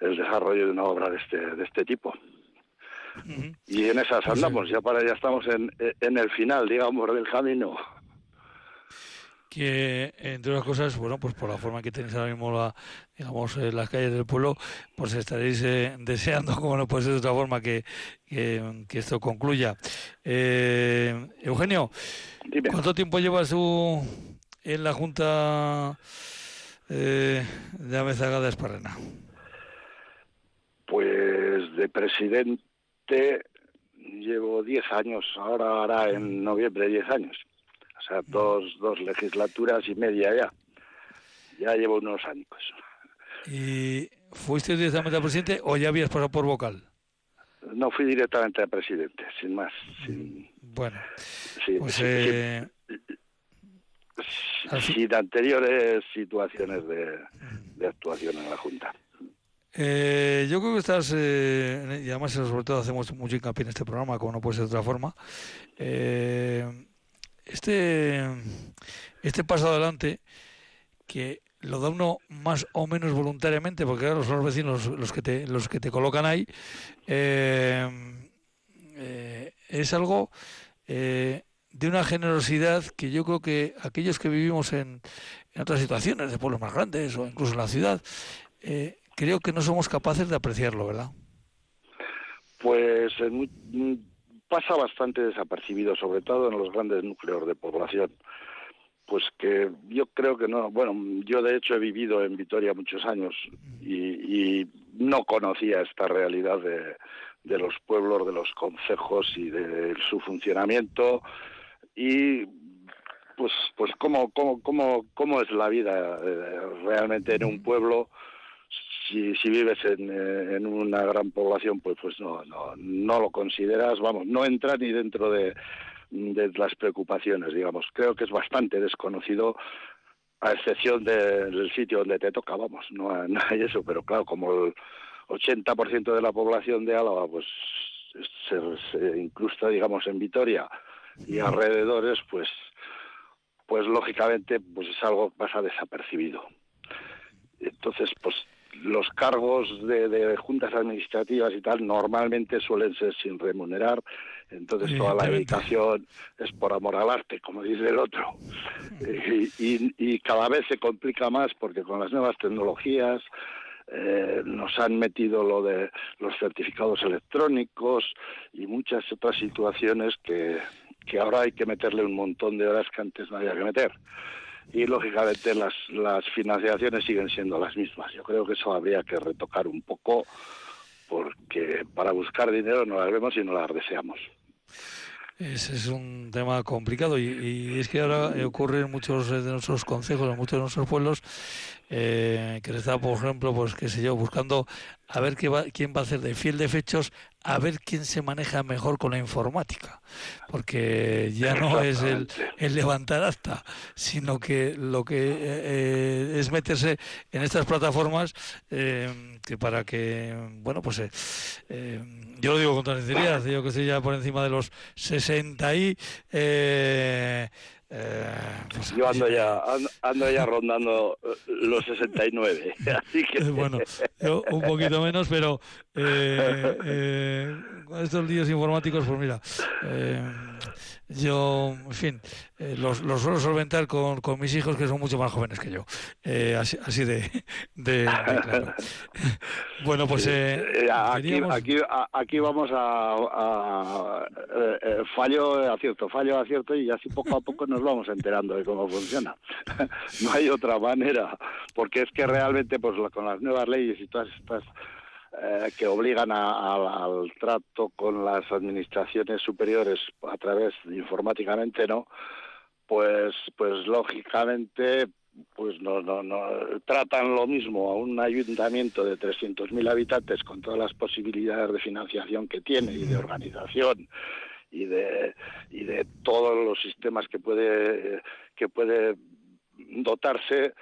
el desarrollo de una obra de este de este tipo. Y en esas andamos, ya para ya estamos en, en el final, digamos, del camino. Que entre otras cosas, bueno, pues por la forma que tenéis ahora mismo la, digamos, eh, las calles del pueblo, pues estaréis eh, deseando, como no puede ser de otra forma, que, que, que esto concluya. Eh, Eugenio, Dime. ¿cuánto tiempo llevas tú en la Junta eh, de Amezaga de Esparrena? Pues de presidente llevo 10 años, ahora hará en noviembre 10 años. O sea, dos, dos legislaturas y media ya. Ya llevo unos años. ¿Y fuiste directamente al presidente o ya habías pasado por vocal? No fui directamente a presidente, sin más. Sin, Bueno, pues sin- eh, al sin anteriores situaciones de, de actuación en la Junta. Eh, yo creo que estás, eh, y además sobre todo hacemos mucho hincapié en este programa, como no puede ser de otra forma. eh, este, este paso adelante, que lo da uno más o menos voluntariamente, porque claro, son los vecinos los que te, los que te colocan ahí, eh, eh, es algo eh, de una generosidad que yo creo que aquellos que vivimos en, en otras situaciones, de pueblos más grandes o incluso en la ciudad, eh, creo que no somos capaces de apreciarlo, ¿verdad? Pues pasa bastante desapercibido, sobre todo en los grandes núcleos de población. Pues que yo creo que no, bueno, yo de hecho he vivido en Vitoria muchos años y, y no conocía esta realidad de, de los pueblos, de los concejos y de su funcionamiento y pues pues cómo cómo cómo cómo es la vida eh, realmente en un pueblo si, si vives en, eh, en una gran población, pues pues no, no, no lo consideras, vamos, no entra ni dentro de, de las preocupaciones, digamos. Creo que es bastante desconocido, a excepción de- del sitio donde te toca, vamos, no, hay- no hay eso, pero claro, como el- 80% de la población de Álava pues se, se incrusta, digamos, en Vitoria y alrededores, pues pues lógicamente pues es algo que pasa desapercibido. Entonces, pues los cargos de, juntas administrativas y tal normalmente suelen ser sin remunerar, entonces toda la dedicación es por amor al arte, como dice el otro. Y, y, cada vez se complica más porque con las nuevas tecnologías eh, nos han metido lo de los certificados electrónicos y muchas otras situaciones que, que ahora hay que meterle un montón de horas que antes no había que meter y lógicamente las, las financiaciones siguen siendo las mismas. Yo creo que eso habría que retocar un poco porque para buscar dinero no las vemos y no las deseamos. Ese es un tema complicado y, es que ahora ocurre en muchos de nuestros consejos, en muchos de nuestros pueblos, eh, que se está, por ejemplo, pues qué sé yo, buscando a ver qué va, quién va a hacer de fiel de fechos, a ver quién se maneja mejor con la informática, porque ya no es el, levantar hasta, sino que lo que eh, eh, es meterse en estas plataformas eh, que para que, bueno, pues yo lo digo con sinceridad, yo que estoy ya por encima de los 60 y eh, pues Yo ando ya, ando, ya rondando eh, los 69, así que... Bueno, yo un poquito menos, pero eh, eh, con estos líos informáticos, pues mira, eh, yo, en fin, eh, los, los, suelo solventar con, con, mis hijos que son mucho más jóvenes que yo. Eh, así, así de, de, claro. bueno, pues. Eh, aquí, aquí, aquí, vamos a, a, fallo, acierto, fallo, acierto, y así poco a poco nos vamos enterando de cómo funciona. no hay otra manera, porque es que realmente, pues con las nuevas leyes y todas estas eh, que obligan al trato con las administraciones superiores a través informáticamente, ¿no? Pues, pues lógicamente, pues no, no, no tratan lo mismo a un ayuntamiento de 300.000 habitantes con todas las posibilidades de financiación que tiene y de organización y de y de todos los sistemas que puede que puede dotarse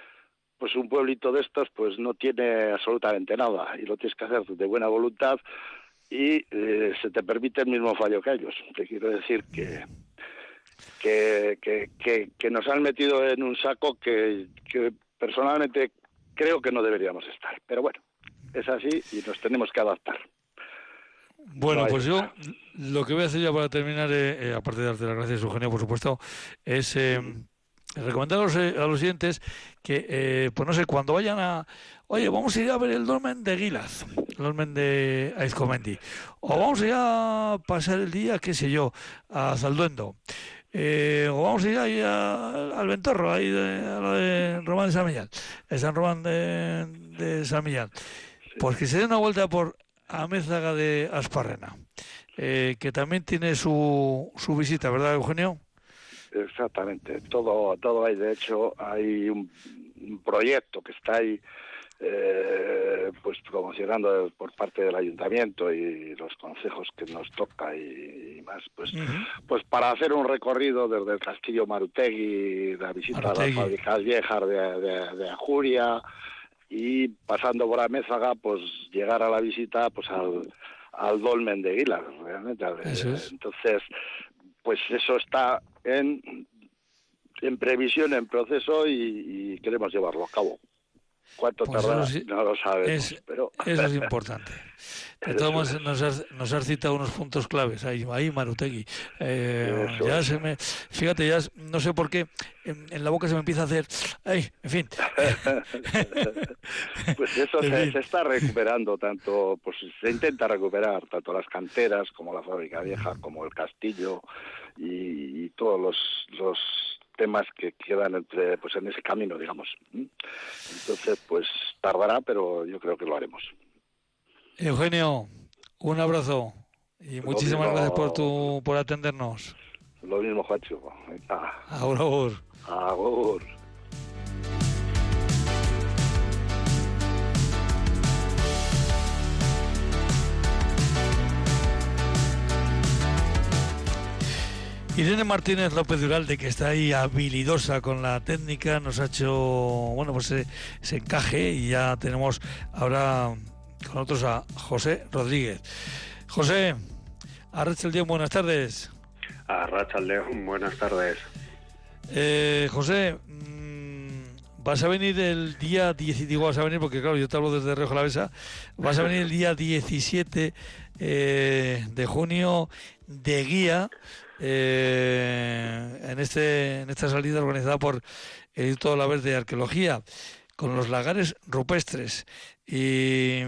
pues un pueblito de estos pues no tiene absolutamente nada y lo tienes que hacer de buena voluntad y eh, se te permite el mismo fallo que ellos. Te quiero decir que que, que, que, nos han metido en un saco que, que personalmente creo que no deberíamos estar. Pero bueno, es así y nos tenemos que adaptar. Bueno, pues yo lo que voy a hacer ya para terminar, eh, eh, aparte de darte las gracias, Eugenio, por supuesto, es recomendar a los, eh, a los oyentes que, eh, pues no sé, cuando vayan a, oye, vamos a ir a ver el dolmen de Guilaz, el dolmen de Aizcomendi, o vamos a ir a pasar el día, qué sé yo, a Zalduendo, eh, o vamos a ir ahí al Ventorro, ahí de, a lo de Román de San Millán, de San Román de, San Millán, pues se den una vuelta por Amézaga de Asparrena, que también tiene su, su visita, ¿verdad, Eugenio? Exactamente, todo, todo hay. De hecho, hay un, proyecto que está ahí, eh, pues promocionando por parte del ayuntamiento y los consejos que nos toca y, más, pues, pues para hacer un recorrido desde el castillo Marutegui, la visita a las fábricas viejas de, de, Ajuria y pasando por Amézaga, pues llegar a la visita, pues al al dolmen de Guilar, realmente. Entonces, pues eso está en, en previsión, en proceso y, queremos llevarlo a cabo. ¿Cuánto pues tardará? no lo sabemos. pero... Eso es importante. De todos nos has, nos has citado unos puntos claves ahí, ahí Marutegui. Eh, ya se me, fíjate, ya no sé por qué en, la boca se me empieza a hacer. Ay, en fin. pues eso se, se, está recuperando tanto, pues se intenta recuperar tanto las canteras como la fábrica vieja, como el castillo y, todos los, los temas que quedan entre pues en ese camino digamos entonces pues tardará pero yo creo que lo haremos Eugenio, un abrazo y muchísimas gracias por tu por atendernos. Lo mismo, Juancho. Agur, agur. Irene Martínez López Duralde, que está ahí habilidosa con la técnica, nos ha hecho, bueno, pues ese encaje y ya tenemos ahora con otros a José Rodríguez. José, Arracha el León, buenas tardes. Arracha el León, buenas tardes. Eh, José, mm, vas a venir el día 10, digo vas a venir porque claro, yo te hablo desde Rejo la Besa, vas a venir el día 17 eh, de junio de guía eh, en, este, en esta salida organizada por el Instituto de la Verde de Arqueología con los lagares rupestres. Y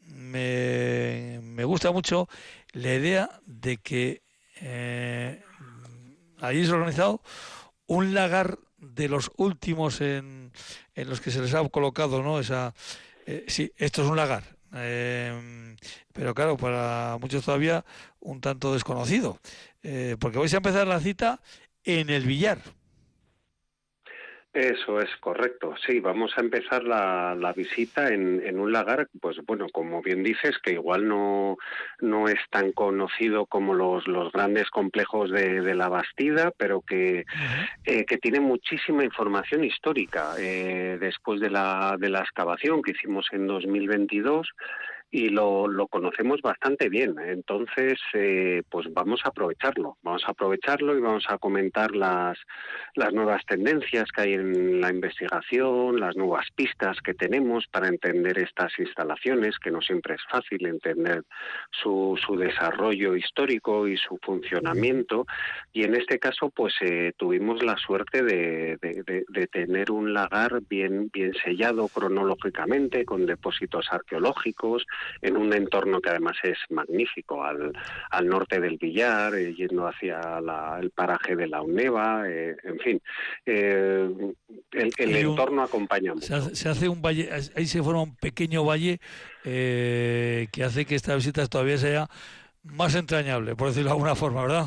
me, me gusta mucho la idea de que eh, se ha organizado un lagar de los últimos en, en los que se les ha colocado, ¿no? Esa, eh, sí, esto es un lagar, eh, pero claro, para muchos todavía un tanto desconocido, eh, porque vais a empezar la cita en el billar. Eso es correcto. Sí, vamos a empezar la, la visita en, en, un lagar, pues bueno, como bien dices, que igual no, no es tan conocido como los, los grandes complejos de, de la Bastida, pero que, eh, que tiene muchísima información histórica. Eh, después de la, de la excavación que hicimos en 2022, y lo, lo, conocemos bastante bien. Entonces, eh, pues vamos a aprovecharlo, vamos a aprovecharlo y vamos a comentar las, las nuevas tendencias que hay en la investigación, las nuevas pistas que tenemos para entender estas instalaciones, que no siempre es fácil entender su, su desarrollo histórico y su funcionamiento. Y en este caso, pues eh, tuvimos la suerte de, de, de, tener un lagar bien, bien sellado cronológicamente, con depósitos arqueológicos, en un entorno que además es magnífico, al, al norte del Villar, eh, yendo hacia la, el paraje de la Uneva, eh, en fin, eh, el, el entorno acompaña mucho. Se hace, se hace, un valle, ahí se forma un pequeño valle eh, que hace que esta visita todavía sea más entrañable, por decirlo de alguna forma, ¿verdad?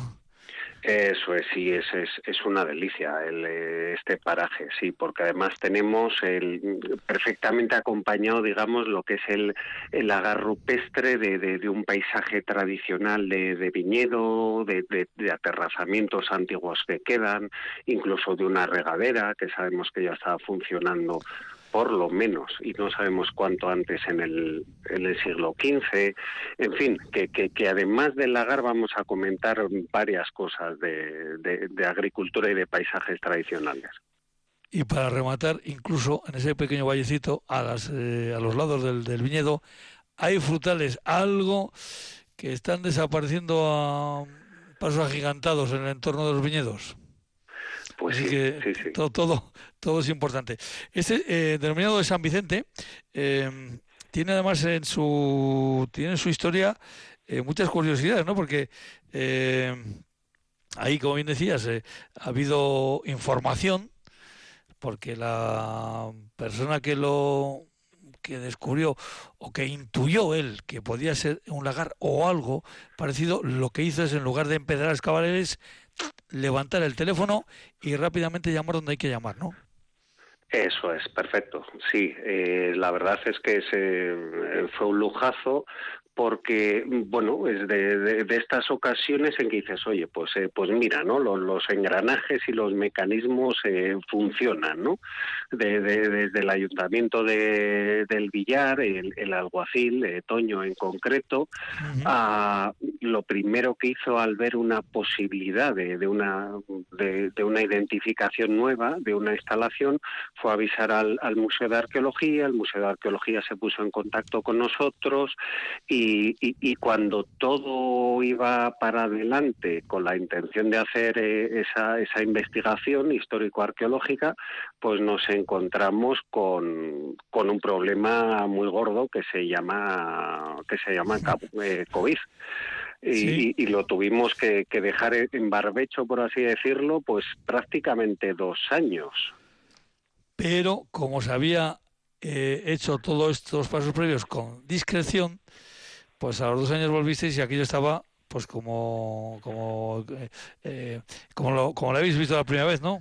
Eso es, sí, es, es, es una delicia el, este paraje, sí, porque además tenemos el, perfectamente acompañado, digamos, lo que es el, el lagar rupestre de, de, de un paisaje tradicional de, de viñedo, de, aterrazamientos antiguos que quedan, incluso de una regadera que sabemos que ya estaba funcionando por lo menos, y no sabemos cuánto antes en el, en el siglo XV, en fin, que, que, que, además del lagar vamos a comentar varias cosas de, de, de agricultura y de paisajes tradicionales. Y para rematar, incluso en ese pequeño vallecito, a, las, eh, a los lados del, del, viñedo, hay frutales, algo que están desapareciendo a pasos agigantados en el entorno de los viñedos. Pues Así sí, que sí, sí. Todo, todo, todo, es importante. Este eh, denominado de San Vicente eh, tiene además en su tiene en su historia eh, muchas curiosidades, ¿no? Porque eh, ahí, como bien decías, eh, ha habido información porque la persona que lo que descubrió o que intuyó él que podía ser un lagar o algo parecido, lo que hizo es en lugar de empedrar escabaleres levantar el teléfono y rápidamente llamar donde hay que llamar, ¿no? Eso es, perfecto. Sí, eh, la verdad es que ese fue un lujazo porque, bueno, es de, de, de, estas ocasiones en que dices, oye, pues, eh, pues mira, ¿no? Los, los, engranajes y los mecanismos eh, funcionan, ¿no? De, desde el ayuntamiento del Villar, el, el alguacil, eh, Toño en concreto, uh -huh. a, lo primero que hizo al ver una posibilidad de, una, de, una identificación nueva, de una instalación, fue avisar al, al Museo de Arqueología, el Museo de Arqueología se puso en contacto con nosotros y y, y, y, cuando todo iba para adelante con la intención de hacer eh, esa, esa, investigación histórico-arqueológica, pues nos encontramos con, con, un problema muy gordo que se llama, que se llama eh, COVID. Y, sí. y, y, lo tuvimos que, que, dejar en barbecho, por así decirlo, pues prácticamente dos años. Pero como se había eh, hecho todos estos pasos previos con discreción, pues a los dos años volvisteis y aquello estaba pues como como eh, como lo como lo habéis visto la primera vez, ¿no?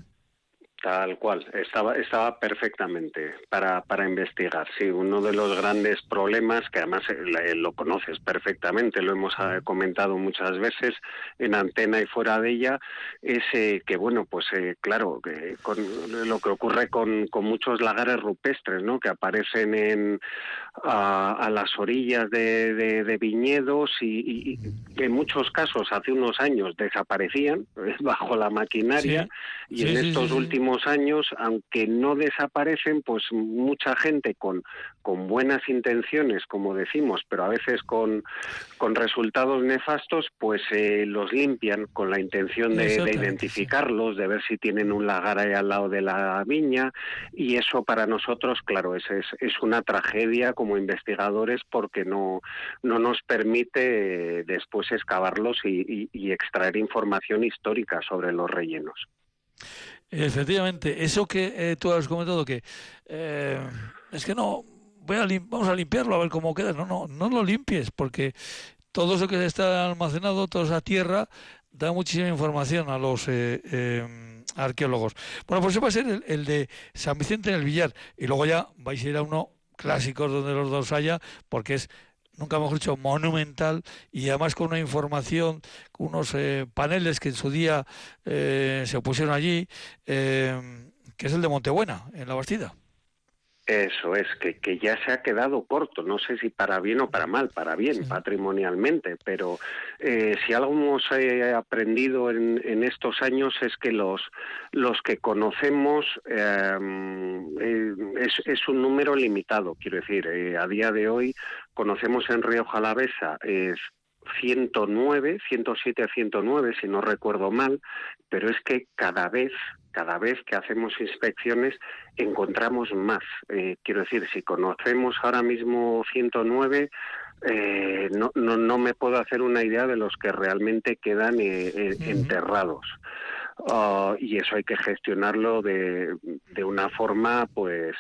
Tal cual, estaba, estaba perfectamente para, para investigar. Sí, uno de los grandes problemas, que además eh, lo conoces perfectamente, lo hemos eh, comentado muchas veces en antena y fuera de ella, es eh, que, bueno, pues claro, que con lo que ocurre con, con muchos lagares rupestres, ¿no? Que aparecen en, a, las orillas de, de, viñedos y, y, en muchos casos hace unos años desaparecían bajo la maquinaria y en estos últimos años, aunque no desaparecen, pues mucha gente con, con buenas intenciones, como decimos, pero a veces con, con resultados nefastos, pues eh, los limpian con la intención de, identificarlos, de ver si tienen un lagar ahí al lado de la viña y eso para nosotros, claro, es, es, es una tragedia como investigadores porque no, no nos permite eh, después excavarlos y, y extraer información histórica sobre los rellenos. Efectivamente, eso que eh, tú has comentado que eh, es que no voy a vamos a limpiarlo a ver cómo queda. No, no, no lo limpies porque todo eso que está almacenado, toda esa tierra da muchísima información a los eh, em, arqueólogos. Bueno, pues ese va a ser el, de San Vicente en el Villar y luego ya vais a ir a uno clásico donde los dos haya porque es nunca mejor dicho, monumental y además con una información, con unos eh, paneles que en su día eh, se pusieron allí, eh, que es el de Montebuena, en la Bastida. Eso es, que, que ya se ha quedado corto, no sé si para bien o para mal, para bien, patrimonialmente, pero eh, si algo hemos eh, aprendido en, en, estos años es que los, los que conocemos em, eh, es, es, un número limitado, quiero decir, a día de hoy conocemos en Río Jalavesa es 109, 107 a 109, si no recuerdo mal, pero es que cada vez cada vez que hacemos inspecciones encontramos más. Eh, quiero decir, si conocemos ahora mismo 109, eh, no, no, no, me puedo hacer una idea de los que realmente quedan eh, enterrados. Ah, y eso hay que gestionarlo de, de una forma pues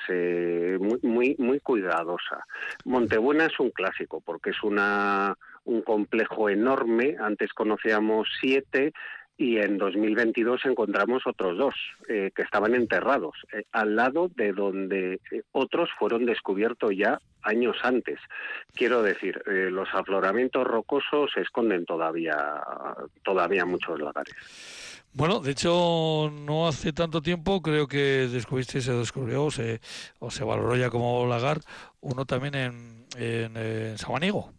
muy, muy, muy cuidadosa. Montebuena es un clásico porque es una un complejo enorme. Antes conocíamos siete, y en 2022 encontramos otros dos eh, que estaban enterrados eh, al lado de donde eh, otros fueron descubiertos ya años antes. Quiero decir, los afloramientos rocosos se esconden todavía todavía muchos lagares. Bueno, de hecho, no hace tanto tiempo creo que descubriste, se descubrió o se, o se valoró ya como lagar uno también en, en, en.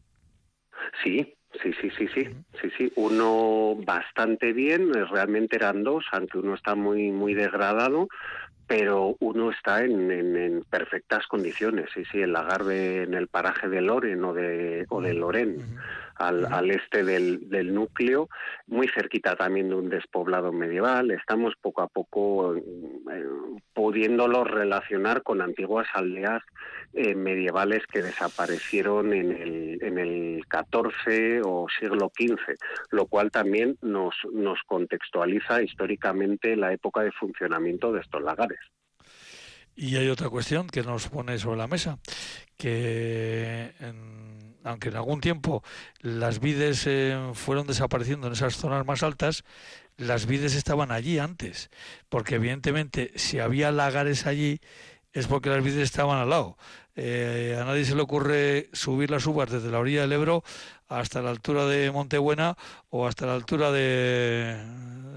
Sí, Sí, sí, sí, sí, sí, sí. Uno bastante bien, realmente eran dos, aunque uno está muy, muy degradado, pero uno está en, en, perfectas condiciones. Sí, sí, el lagar en el paraje de Loren o de, o de Loren al, al este del, del, núcleo, muy cerquita también de un despoblado medieval. Estamos poco a poco eh, pudiéndolo relacionar con antiguas aldeas eh, medievales que desaparecieron en el, en el 14 o siglo XV, lo cual también nos, nos contextualiza históricamente la época de funcionamiento de estos lagares. Y hay otra cuestión que nos pone sobre la mesa, que aunque en algún tiempo las vides eh, fueron desapareciendo en esas zonas más altas, las vides estaban allí antes, porque evidentemente si había lagares allí es porque las vides estaban al lado. Eh, a nadie se le ocurre subir las uvas desde la orilla del Ebro hasta la altura de Montebuena o hasta la altura de,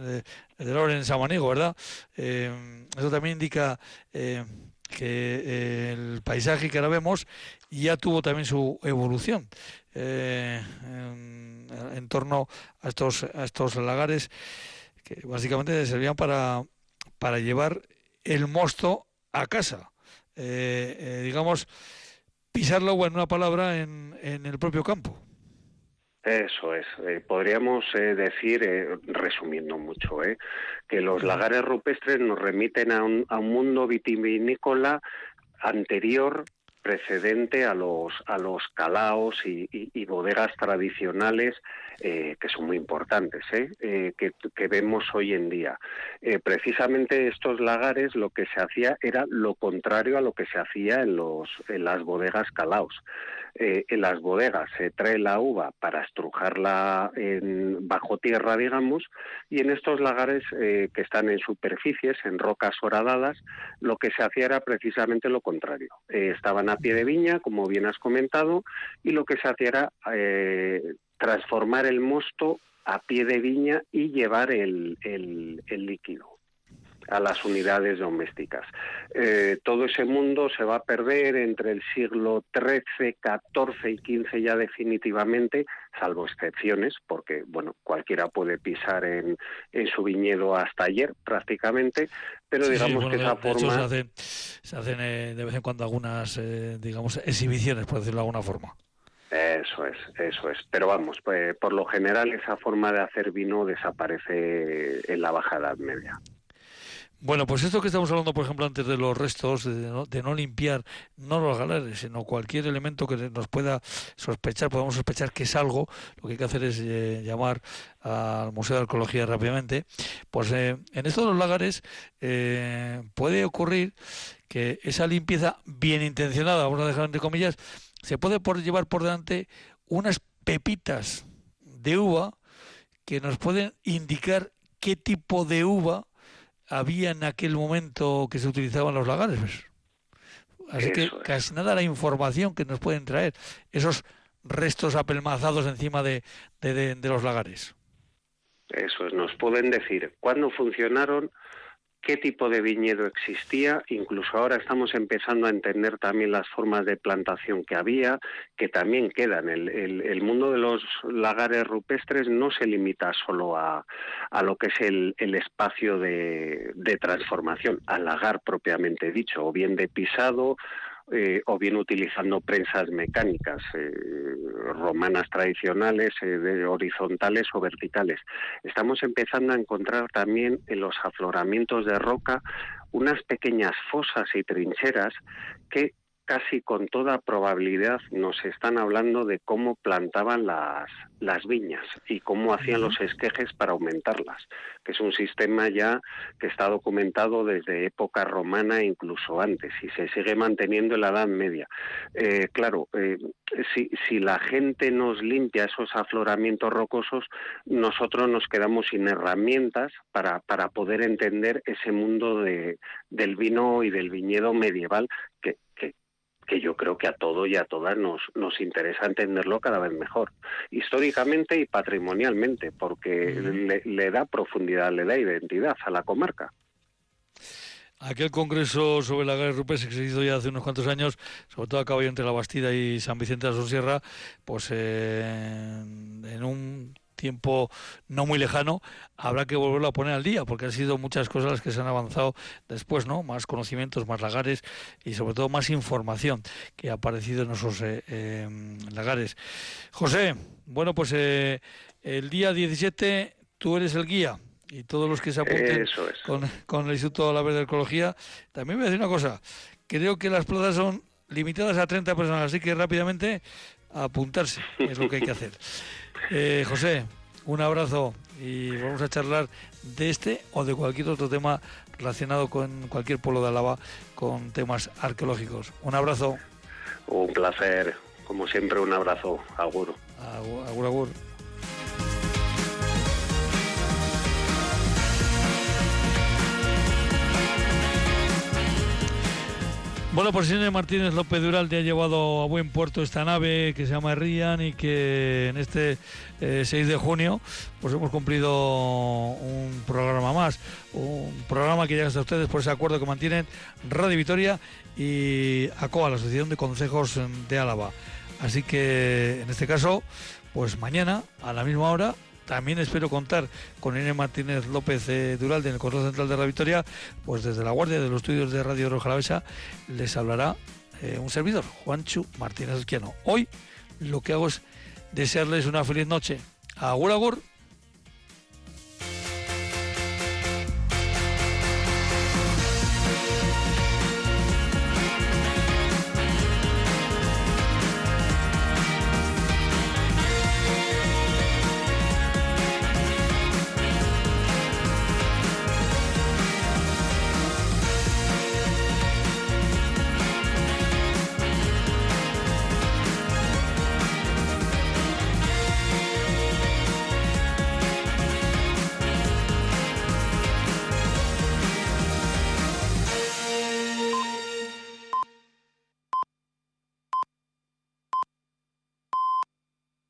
de, de Loren Samanigo, ¿verdad? Eh, eso también indica que el paisaje que ahora vemos ya tuvo también su evolución en, en, torno a estos, a estos lagares que básicamente servían para, para llevar el mosto a casa eh, eh, digamos, pisarlo en una palabra en, en el propio campo. Eso es. Eh, podríamos eh, decir, eh, resumiendo mucho, eh, que los lagares rupestres nos remiten a un, a un mundo vitivinícola anterior precedente a los a los calaos y, bodegas tradicionales eh, que son muy importantes ¿eh? Eh, que, que, vemos hoy en día precisamente estos lagares lo que se hacía era lo contrario a lo que se hacía en los en las bodegas calaos eh, en las bodegas se trae la uva para estrujarla en, bajo tierra, digamos, y en estos lagares eh, que están en superficies, en rocas horadadas, lo que se hacía era precisamente lo contrario. Eh, estaban a pie de viña, como bien has comentado, y lo que se hacía era transformar el mosto a pie de viña y llevar el líquido a las unidades domésticas. Eh, todo ese mundo se va a perder entre el siglo XIII, XIV y XV ya definitivamente, salvo excepciones, porque bueno, cualquiera puede pisar en, en su viñedo hasta ayer prácticamente, pero digamos que esa forma... se hacen, se hacen eh, de vez en cuando algunas, eh, digamos, exhibiciones, por decirlo de alguna forma. Eso es, eso es. Pero vamos, pues, por lo general esa forma de hacer vino desaparece en la Baja Edad Media. Bueno, pues esto que estamos hablando, por ejemplo, antes de los restos, de no, limpiar, no los galares, sino cualquier elemento que nos pueda sospechar, podemos sospechar que es algo, lo que hay que hacer es eh, llamar al Museo de Arqueología rápidamente. Pues eh, en estos los lagares eh, puede ocurrir que esa limpieza bien intencionada, vamos a dejar entre comillas, se puede por llevar por delante unas pepitas de uva que nos pueden indicar qué tipo de uva había en aquel momento que se utilizaban los lagares. Así que casi nada la información que nos pueden traer esos restos apelmazados encima de, de los lagares. Eso es, nos pueden decir cuándo funcionaron, qué tipo de viñedo existía, incluso ahora estamos empezando a entender también las formas de plantación que había, que también quedan. El, mundo de los lagares rupestres no se limita solo a, a lo que es el, el espacio de, de transformación, al lagar propiamente dicho, o bien de pisado eh, o bien utilizando prensas mecánicas eh, romanas tradicionales, eh, de horizontales o verticales. Estamos empezando a encontrar también en los afloramientos de roca unas pequeñas fosas y trincheras que casi con toda probabilidad nos están hablando de cómo plantaban las, las viñas y cómo hacían los esquejes para aumentarlas, que es un sistema ya que está documentado desde época romana e incluso antes y se sigue manteniendo en la Edad Media. Eh, claro, eh, si, si, la gente nos limpia esos afloramientos rocosos, nosotros nos quedamos sin herramientas para, para poder entender ese mundo de, del vino y del viñedo medieval que, que yo creo que a todo y a todas nos, nos interesa entenderlo cada vez mejor, históricamente y patrimonialmente, porque le, da profundidad, le da identidad a la comarca. Aquel congreso sobre la guerra rupestre que se hizo ya hace unos cuantos años, sobre todo a caballo entre la Bastida y San Vicente de la Sierra, pues eh, en un tiempo no muy lejano, habrá que volverlo a poner al día, porque han sido muchas cosas las que se han avanzado después, ¿no? Más conocimientos, más lagares y sobre todo más información que ha aparecido en esos eh, em, lagares. José, bueno, pues eh, el día 17 tú eres el guía y todos los que se apunten con, con, el Instituto de la Verde de Ecología. También voy a decir una cosa, creo que las plazas son limitadas a 30 personas, así que rápidamente apuntarse es lo que hay que hacer. Eh, José, un abrazo y vamos a charlar de este o de cualquier otro tema relacionado con cualquier pueblo de Álava con temas arqueológicos. Un abrazo. Un placer, como siempre, un abrazo. Agur. Agur, agur. Bueno, por Irene Martínez López Duralde ha llevado a buen puerto esta nave que se llama Rian y que en este 6 eh, de junio pues hemos cumplido un programa más, un programa que llega hasta ustedes por ese acuerdo que mantienen Radio Vitoria y ACOA, la Asociación de Consejos de Álava. Así que en este caso, pues mañana a la misma hora también espero contar con Inés Martínez López eh, Duralde en el control central de la Victoria, pues desde la guardia de los estudios de Radio Roja Lavesa les hablará eh, un servidor, Juanchu Martínez Esquiano. Hoy lo que hago es desearles una feliz noche. Agur, agur.